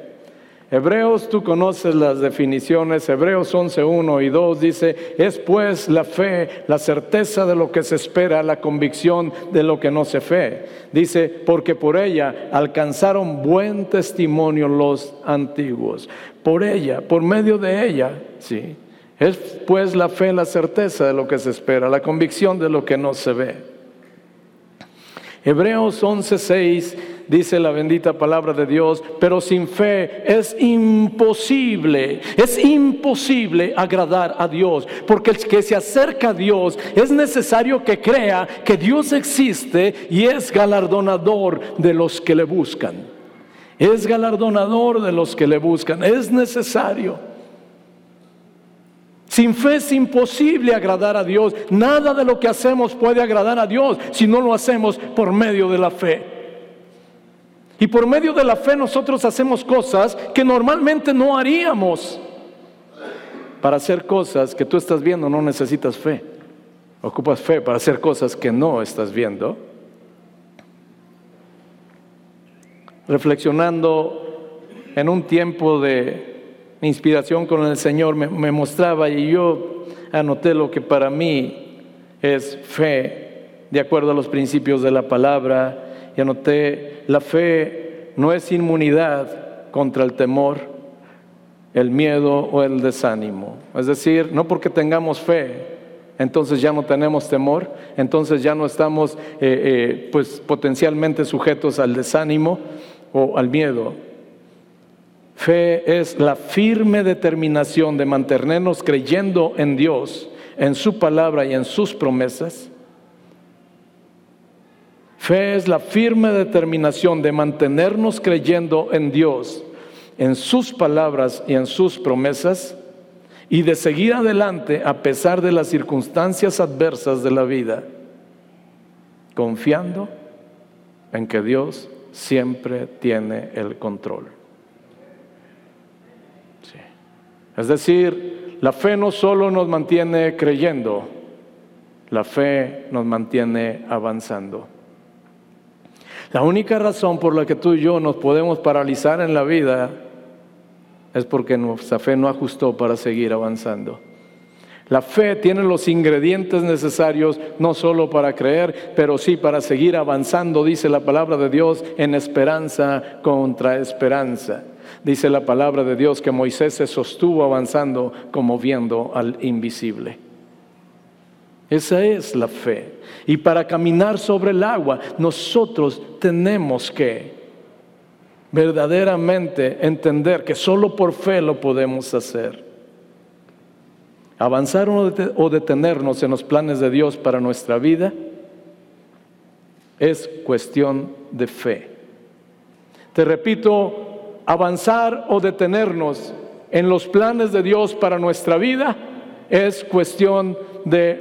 Hebreos, tú conoces las definiciones, Hebreos 11, 1 y 2 dice, es pues la fe, la certeza de lo que se espera, la convicción de lo que no se fe. Dice, porque por ella alcanzaron buen testimonio los antiguos. Por ella, por medio de ella, sí. Es pues la fe, la certeza de lo que se espera, la convicción de lo que no se ve. Hebreos 11:6 dice la bendita palabra de Dios, pero sin fe es imposible, es imposible agradar a Dios, porque el que se acerca a Dios es necesario que crea que Dios existe y es galardonador de los que le buscan. Es galardonador de los que le buscan, es necesario. Sin fe es imposible agradar a Dios. Nada de lo que hacemos puede agradar a Dios si no lo hacemos por medio de la fe. Y por medio de la fe nosotros hacemos cosas que normalmente no haríamos. Para hacer cosas que tú estás viendo no necesitas fe. Ocupas fe para hacer cosas que no estás viendo. Reflexionando en un tiempo de inspiración con el Señor me, mostraba y yo anoté lo que para mí es fe, de acuerdo a los principios de la palabra, y anoté, la fe no es inmunidad contra el temor, el miedo o el desánimo. Es decir, no porque tengamos fe, entonces ya no tenemos temor, entonces ya no estamos eh, eh, pues potencialmente sujetos al desánimo o al miedo. Fe es la firme determinación de mantenernos creyendo en Dios, en su palabra y en sus promesas. Fe es la firme determinación de mantenernos creyendo en Dios, en sus palabras y en sus promesas, y de seguir adelante a pesar de las circunstancias adversas de la vida, confiando en que Dios siempre tiene el control. Es decir, la fe no solo nos mantiene creyendo, la fe nos mantiene avanzando. La única razón por la que tú y yo nos podemos paralizar en la vida es porque nuestra fe no ajustó para seguir avanzando. La fe tiene los ingredientes necesarios no solo para creer, pero sí para seguir avanzando, dice la palabra de Dios, en esperanza contra esperanza. Dice la palabra de Dios que Moisés se sostuvo avanzando como viendo al invisible. Esa es la fe. Y para caminar sobre el agua, nosotros tenemos que verdaderamente entender que solo por fe lo podemos hacer. Avanzar o detenernos en los planes de Dios para nuestra vida es cuestión de fe. Te repito, avanzar o detenernos en los planes de Dios para nuestra vida es cuestión de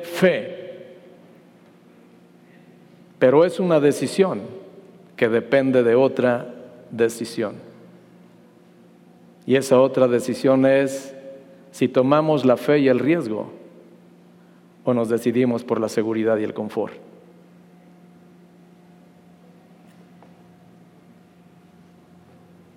fe. Pero es una decisión que depende de otra decisión. Y esa otra decisión es si tomamos la fe y el riesgo o nos decidimos por la seguridad y el confort.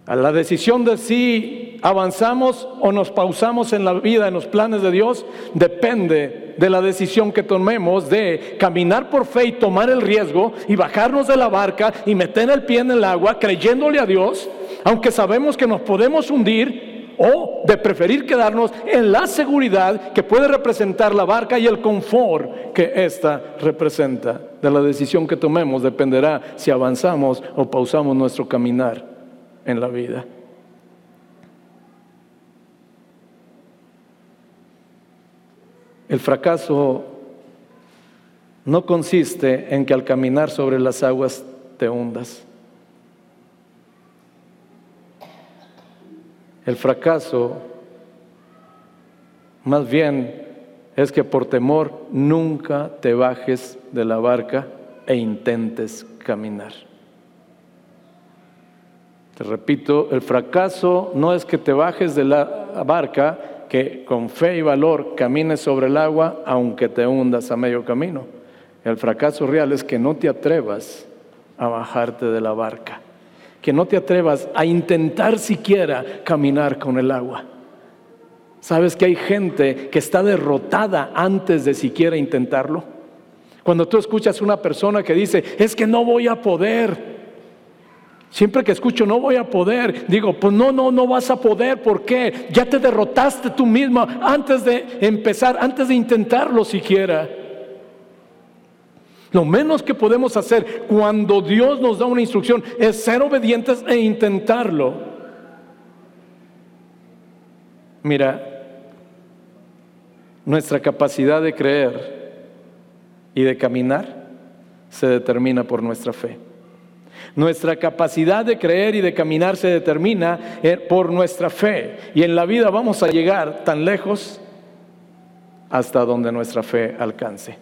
A la decisión de si avanzamos o nos pausamos en la vida, en los planes de Dios, depende de la decisión que tomemos de caminar por fe y tomar el riesgo y bajarnos de la barca y meter el pie en el agua creyéndole a Dios, aunque sabemos que nos podemos hundir o de preferir quedarnos en la seguridad que puede representar la barca y el confort que ésta representa. De la decisión que tomemos dependerá si avanzamos o pausamos nuestro caminar en la vida. El fracaso no consiste en que al caminar sobre las aguas te hundas. El fracaso más bien es que por temor nunca te bajes de la barca e intentes caminar repito, el fracaso no es que te bajes de la barca, que con fe y valor camines sobre el agua aunque te hundas a medio camino. El fracaso real es que no te atrevas a bajarte de la barca, que no te atrevas a intentar siquiera caminar con el agua. ¿Sabes que hay gente que está derrotada antes de siquiera intentarlo? Cuando tú escuchas una persona que dice, es que no voy a poder, Siempre que escucho no voy a poder, digo, pues no, no, no vas a poder. ¿Por qué? Ya te derrotaste tú mismo antes de empezar, antes de intentarlo siquiera. Lo menos que podemos hacer cuando Dios nos da una instrucción es ser obedientes e intentarlo. Mira, nuestra capacidad de creer y de caminar se determina por nuestra fe. Nuestra capacidad de creer y de caminar se determina eh, por nuestra fe. Y en la vida vamos a llegar tan lejos hasta donde nuestra fe alcance.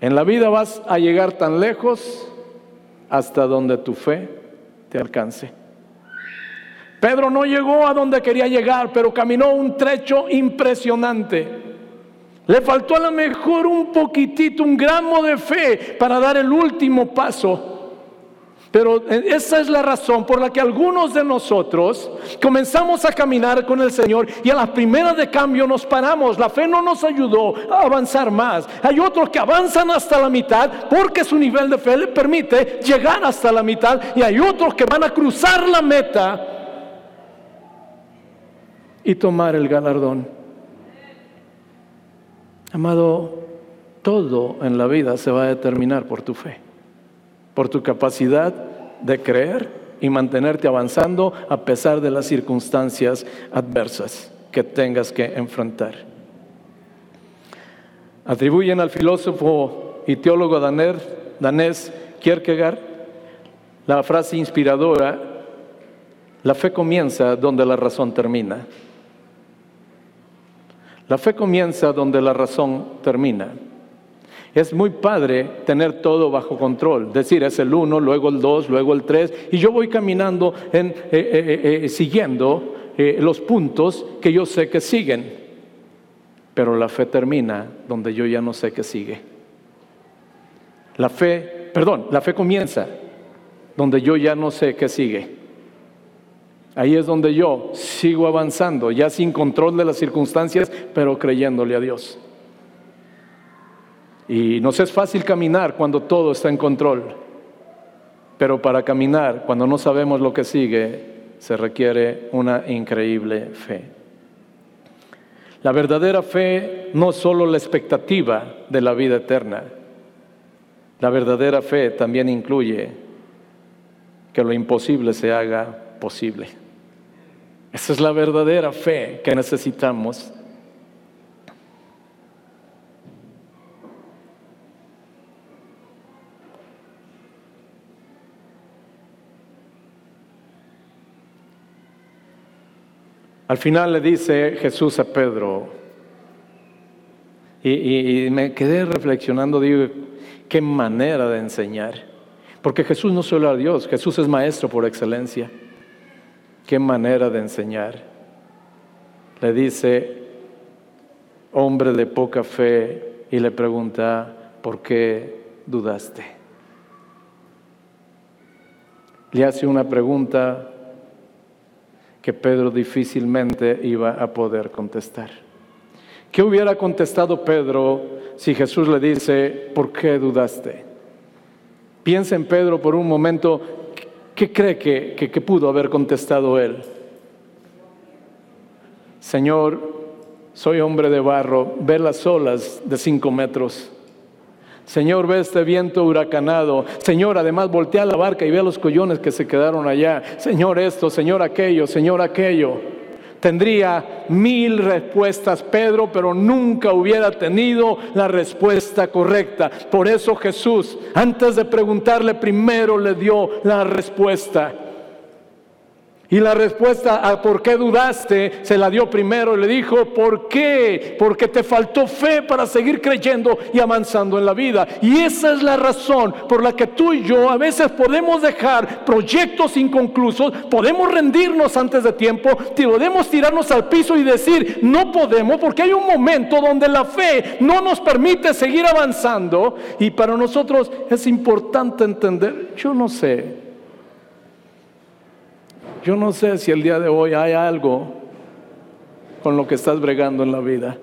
En la vida vas a llegar tan lejos hasta donde tu fe te alcance. Pedro no llegó a donde quería llegar, pero caminó un trecho impresionante. Le faltó a lo mejor un poquitito, un gramo de fe para dar el último paso. Pero esa es la razón por la que algunos de nosotros comenzamos a caminar con el Señor y a las primeras de cambio nos paramos. La fe no nos ayudó a avanzar más. Hay otros que avanzan hasta la mitad porque su nivel de fe le permite llegar hasta la mitad y hay otros que van a cruzar la meta y tomar el galardón. Amado, todo en la vida se va a determinar por tu fe por tu capacidad de creer y mantenerte avanzando a pesar de las circunstancias adversas que tengas que enfrentar. Atribuyen al filósofo y teólogo danés Kierkegaard la frase inspiradora, la fe comienza donde la razón termina. La fe comienza donde la razón termina. Es muy padre tener todo bajo control, decir es el uno, luego el dos, luego el tres, y yo voy caminando en, eh, eh, eh, siguiendo los puntos que yo sé que siguen, pero la fe termina donde yo ya no sé qué sigue. La fe, perdón, la fe comienza donde yo ya no sé qué sigue. Ahí es donde yo sigo avanzando, ya sin control de las circunstancias, pero creyéndole a Dios. Y nos es fácil caminar cuando todo está en control, pero para caminar cuando no sabemos lo que sigue se requiere una increíble fe. La verdadera fe no es solo la expectativa de la vida eterna, la verdadera fe también incluye que lo imposible se haga posible. Esa es la verdadera fe que necesitamos Al final le dice Jesús a Pedro, y, me quedé reflexionando, digo, qué manera de enseñar. Porque Jesús no solo a Dios, Jesús es maestro por excelencia. Qué manera de enseñar. Le dice, hombre de poca fe, y le pregunta, ¿por qué dudaste? Le hace una pregunta que Pedro difícilmente iba a poder contestar. ¿Qué hubiera contestado Pedro si Jesús le dice, ¿por qué dudaste? Piensa en Pedro por un momento, ¿qué cree que, que, pudo haber contestado él? Señor, soy hombre de barro, ve las olas de cinco metros. Señor, ve este viento huracanado. Señor, además voltea la barca y ve los collones que se quedaron allá. Señor, esto, Señor, aquello, Señor, aquello. Tendría mil respuestas Pedro, pero nunca hubiera tenido la respuesta correcta. Por eso Jesús, antes de preguntarle, primero le dio la respuesta. Y la respuesta a por qué dudaste se la dio primero. Le dijo, ¿por qué? Porque te faltó fe para seguir creyendo y avanzando en la vida. Y esa es la razón por la que tú y yo a veces podemos dejar proyectos inconclusos, podemos rendirnos antes de tiempo, podemos tirarnos al piso y decir, no podemos, porque hay un momento donde la fe no nos permite seguir avanzando. Y para nosotros es importante entender, yo no sé, yo no sé si el día de hoy hay algo con lo que estás bregando en la vida.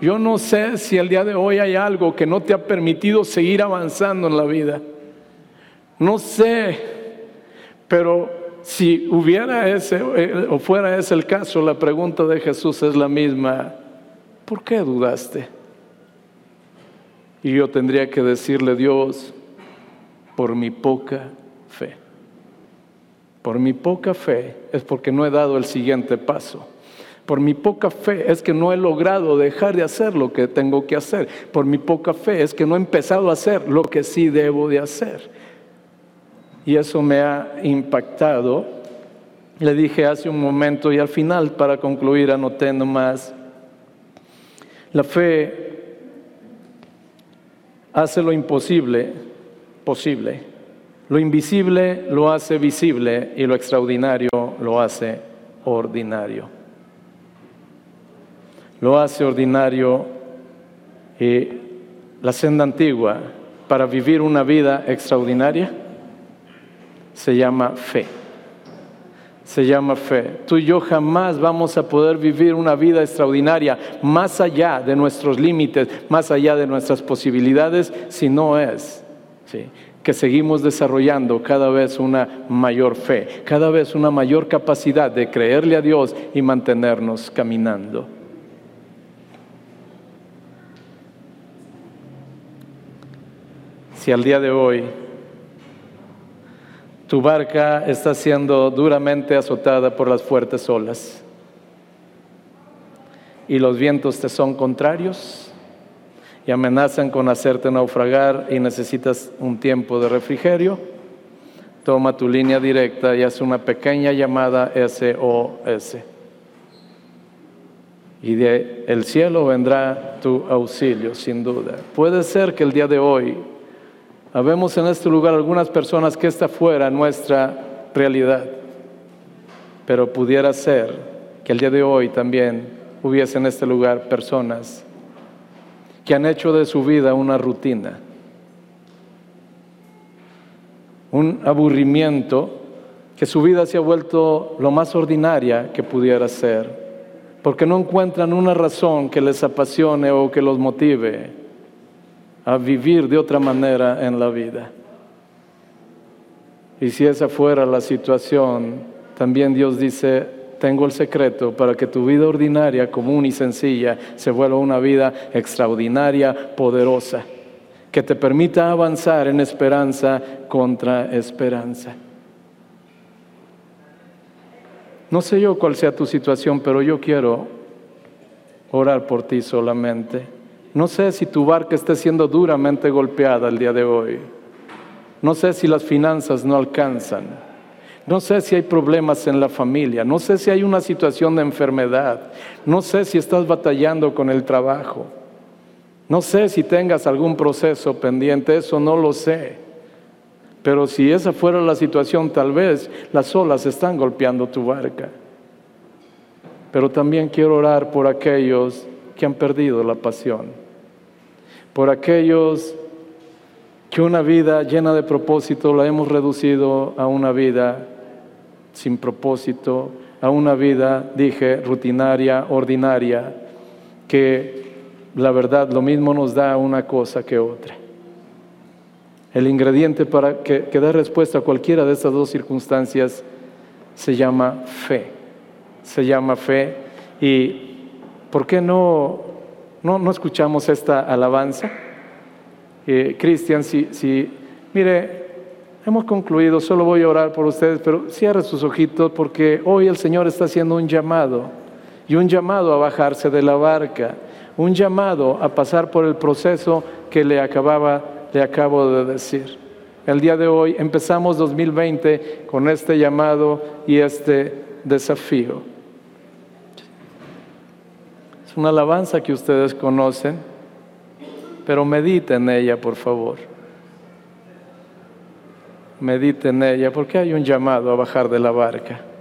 Yo no sé si el día de hoy hay algo que no te ha permitido seguir avanzando en la vida. No sé, pero si hubiera ese eh, o fuera ese el caso, la pregunta de Jesús es la misma. ¿Por qué dudaste? Y yo tendría que decirle, Dios, por mi poca fe. Por mi poca fe es porque no he dado el siguiente paso. Por mi poca fe es que no he logrado dejar de hacer lo que tengo que hacer. Por mi poca fe es que no he empezado a hacer lo que sí debo de hacer. Y eso me ha impactado. Le dije hace un momento y al final, para concluir, anoté nomás, La fe hace lo imposible posible. Lo invisible lo hace visible y lo extraordinario lo hace ordinario. Lo hace ordinario y la senda antigua para vivir una vida extraordinaria se llama fe. Se llama fe. Tú y yo jamás vamos a poder vivir una vida extraordinaria más allá de nuestros límites, más allá de nuestras posibilidades, si no es que seguimos desarrollando cada vez una mayor fe, cada vez una mayor capacidad de creerle a Dios y mantenernos caminando. Si al día de hoy tu barca está siendo duramente azotada por las fuertes olas y los vientos te son contrarios y amenazan con hacerte naufragar y necesitas un tiempo de refrigerio, toma tu línea directa y haz una pequeña llamada SOS. Y de el cielo vendrá tu auxilio, sin duda. Puede ser que el día de hoy Habemos en este lugar algunas personas que está fuera nuestra realidad, pero pudiera ser que el día de hoy también hubiese en este lugar personas que han hecho de su vida una rutina, un aburrimiento, que su vida se ha vuelto lo más ordinaria que pudiera ser, porque no encuentran una razón que les apasione o que los motive a vivir de otra manera en la vida. Y si esa fuera la situación, también Dios dice, tengo el secreto para que tu vida ordinaria, común y sencilla, se vuelva una vida extraordinaria, poderosa, que te permita avanzar en esperanza contra esperanza. No sé yo cuál sea tu situación, pero yo quiero orar por ti solamente. No sé si tu barca está siendo duramente golpeada el día de hoy. No sé si las finanzas no alcanzan. No sé si hay problemas en la familia. No sé si hay una situación de enfermedad. No sé si estás batallando con el trabajo. No sé si tengas algún proceso pendiente. Eso no lo sé. Pero si esa fuera la situación, tal vez las olas están golpeando tu barca. Pero también quiero orar por aquellos que han perdido la pasión por aquellos que una vida llena de propósito la hemos reducido a una vida sin propósito, a una vida, dije, rutinaria, ordinaria, que la verdad lo mismo nos da una cosa que otra. El ingrediente para que, que dé respuesta a cualquiera de estas dos circunstancias se llama fe. Se llama fe. ¿Y por qué no ¿No, escuchamos esta alabanza? Eh, Cristian, si, si, mire, hemos concluido, solo voy a orar por ustedes, pero cierre sus ojitos porque hoy el Señor está haciendo un llamado y un llamado a bajarse de la barca, un llamado a pasar por el proceso que le, acababa, le acabo de decir. El día de hoy empezamos 2020 con este llamado y este desafío una alabanza que ustedes conocen, pero mediten en ella, por favor. Mediten en ella, porque hay un llamado a bajar de la barca.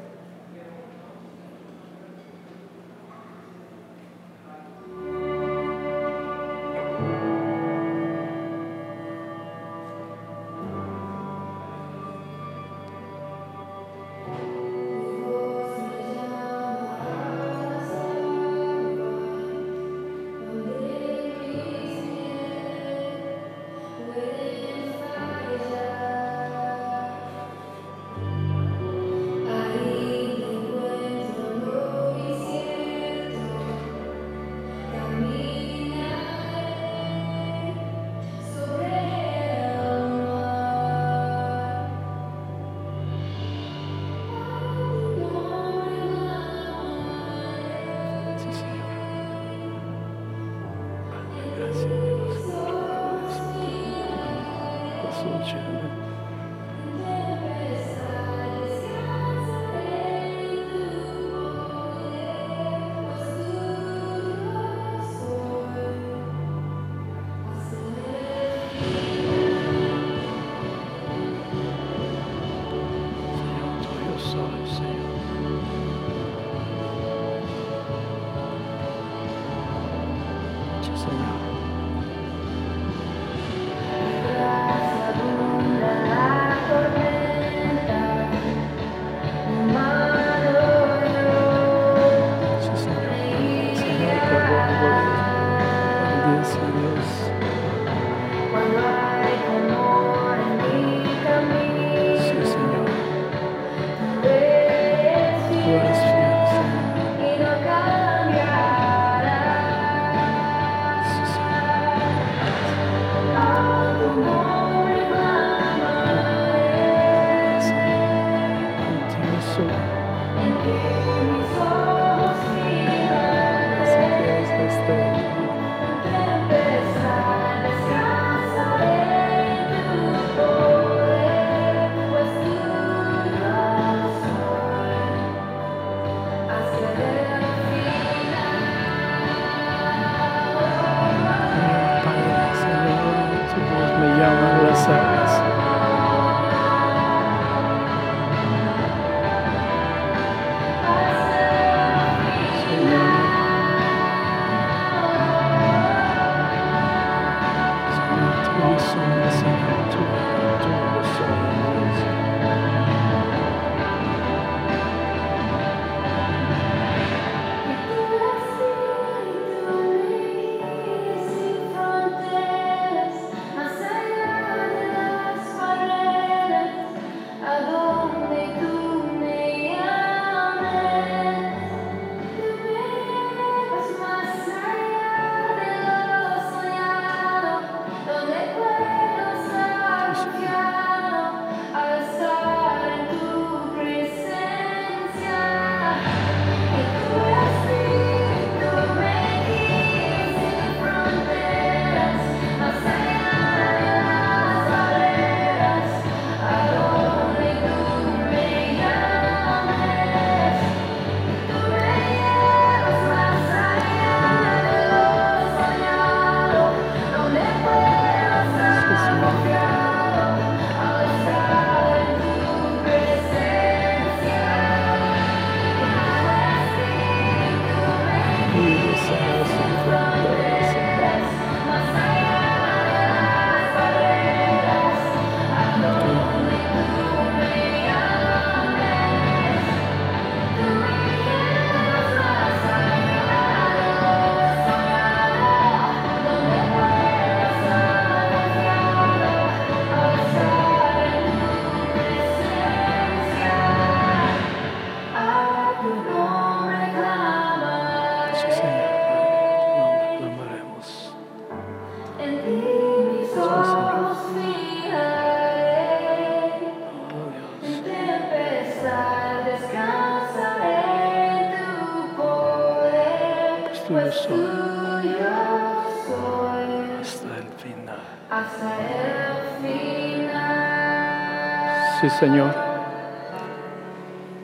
Señor.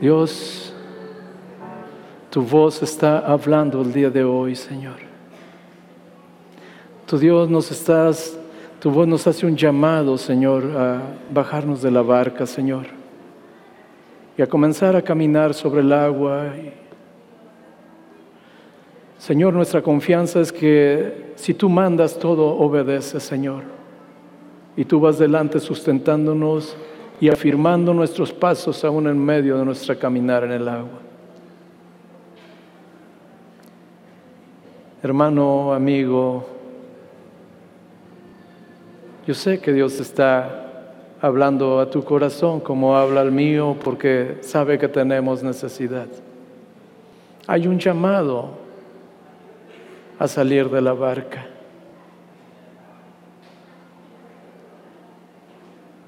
Dios, tu voz está hablando el día de hoy, Señor. Tu Dios nos estás, tu voz nos hace un llamado, Señor, a bajarnos de la barca, Señor, y a comenzar a caminar sobre el agua. Señor, nuestra confianza es que si tú mandas, todo obedece, Señor y tú vas delante sustentándonos y afirmando nuestros pasos aún en medio de nuestra caminar en el agua. Hermano, amigo, yo sé que Dios está hablando a tu corazón como habla al mío porque sabe que tenemos necesidad. Hay un llamado a salir de la barca.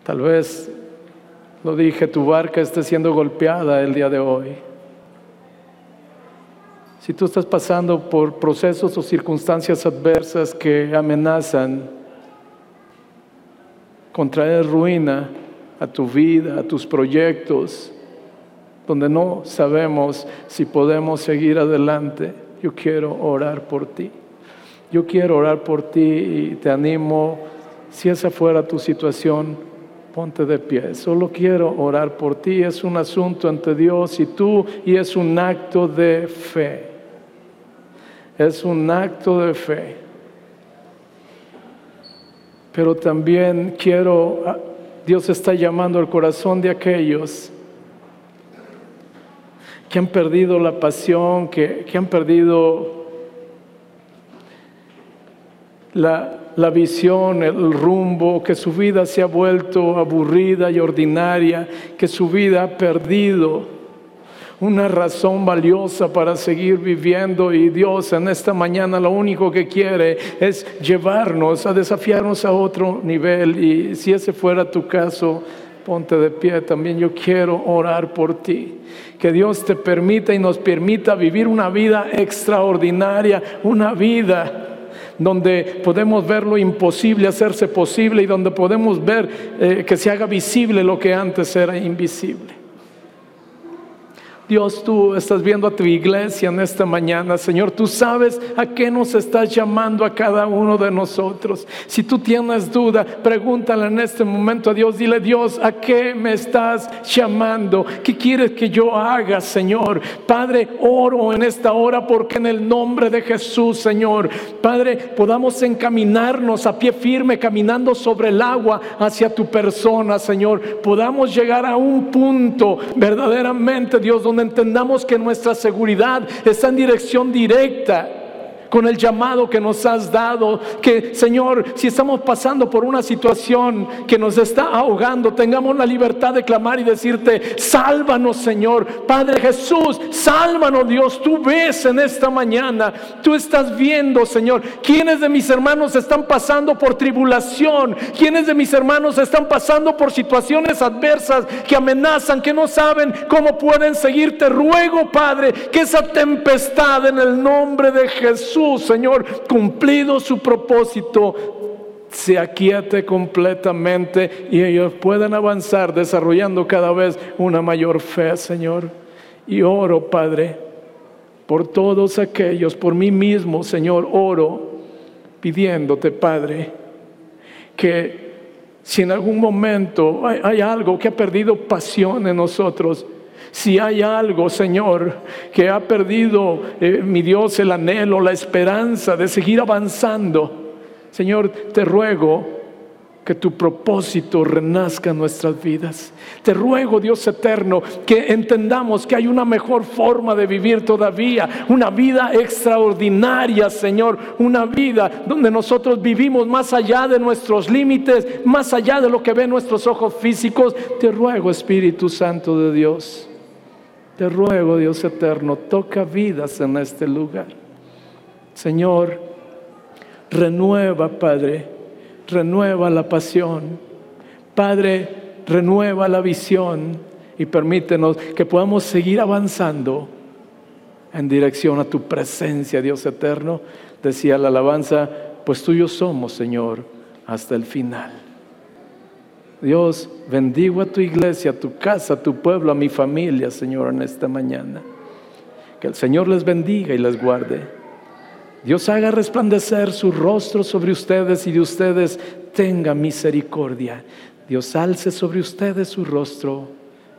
Tal vez, lo dije, tu barca esté siendo golpeada el día de hoy. Si tú estás pasando por procesos o circunstancias adversas que amenazan con traer ruina a tu vida, a tus proyectos, donde no sabemos si podemos seguir adelante, yo quiero orar por ti. Yo quiero orar por ti y te animo, si esa fuera tu situación, ponte de pie. Solo quiero orar por ti. Es un asunto ante Dios y tú y es un acto de fe. Es un acto de fe. Pero también quiero, ah, Dios está llamando al corazón de aquellos que han perdido la pasión, que, que han perdido la, la visión, el rumbo, que su vida se ha vuelto aburrida y ordinaria, que su vida ha perdido una razón valiosa para seguir viviendo y Dios en esta mañana lo único que quiere es llevarnos a desafiarnos a otro nivel y si ese fuera tu caso, ponte de pie también. Yo quiero orar por ti. Que Dios te permita y nos permita vivir una vida extraordinaria, una vida donde podemos ver lo imposible hacerse posible y donde podemos ver eh, que se haga visible lo que antes era invisible. Dios, tú estás viendo a tu iglesia en esta mañana, Señor. Tú sabes a qué nos estás llamando a cada uno de nosotros. Si tú tienes duda, pregúntale en este momento a Dios. Dile, Dios, ¿a qué me estás llamando? ¿Qué quieres que yo haga, Señor? Padre, oro en esta hora porque en el nombre de Jesús, Señor, Padre, podamos encaminarnos a pie firme, caminando sobre el agua hacia tu persona, Señor. Podamos llegar a un punto verdaderamente, Dios, donde entendamos que nuestra seguridad está en dirección directa con el llamado que nos has dado, que Señor, si estamos pasando por una situación que nos está ahogando, tengamos la libertad de clamar y decirte, sálvanos Señor, Padre Jesús, sálvanos Dios, tú ves en esta mañana, tú estás viendo Señor, quienes de mis hermanos están pasando por tribulación, quienes de mis hermanos están pasando por situaciones adversas que amenazan, que no saben cómo pueden seguir, te ruego Padre, que esa tempestad en el nombre de Señor, cumplido su propósito, se aquiete completamente y ellos puedan avanzar desarrollando cada vez una mayor fe, Señor. Y oro, Padre, por todos aquellos, por mí mismo, Señor, oro pidiéndote, Padre, que si en algún momento hay, hay algo que ha perdido pasión en nosotros, si hay algo, Señor, que ha perdido, eh, mi Dios, el anhelo, la esperanza de seguir avanzando, Señor, te ruego que tu propósito renazca en nuestras vidas. Te ruego, Dios eterno, que entendamos que hay una mejor forma de vivir todavía, una vida extraordinaria, Señor, una vida donde nosotros vivimos más allá de nuestros límites, más allá de lo que ven nuestros ojos físicos. Te ruego, Espíritu Santo de Dios te ruego, Dios eterno, toca vidas en este lugar. Señor, renueva, Padre, renueva la pasión. Padre, renueva la visión y permítenos que podamos seguir avanzando en dirección a tu presencia, Dios eterno. Decía la alabanza, pues tuyos somos, Señor, hasta el final. Dios, bendigo a tu iglesia, a tu casa, a tu pueblo, a mi familia, Señor, en esta mañana. Que el Señor les bendiga y les guarde. Dios haga resplandecer su rostro sobre ustedes y de ustedes tenga misericordia. Dios alce sobre ustedes su rostro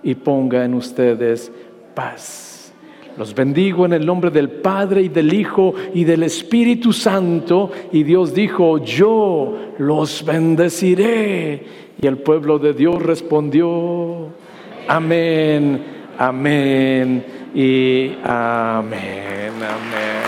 y ponga en ustedes paz. Los bendigo en el nombre del Padre y del Hijo y del Espíritu Santo. Y Dios dijo, yo los bendeciré y el pueblo de Dios respondió, amén, amén y amén, amén.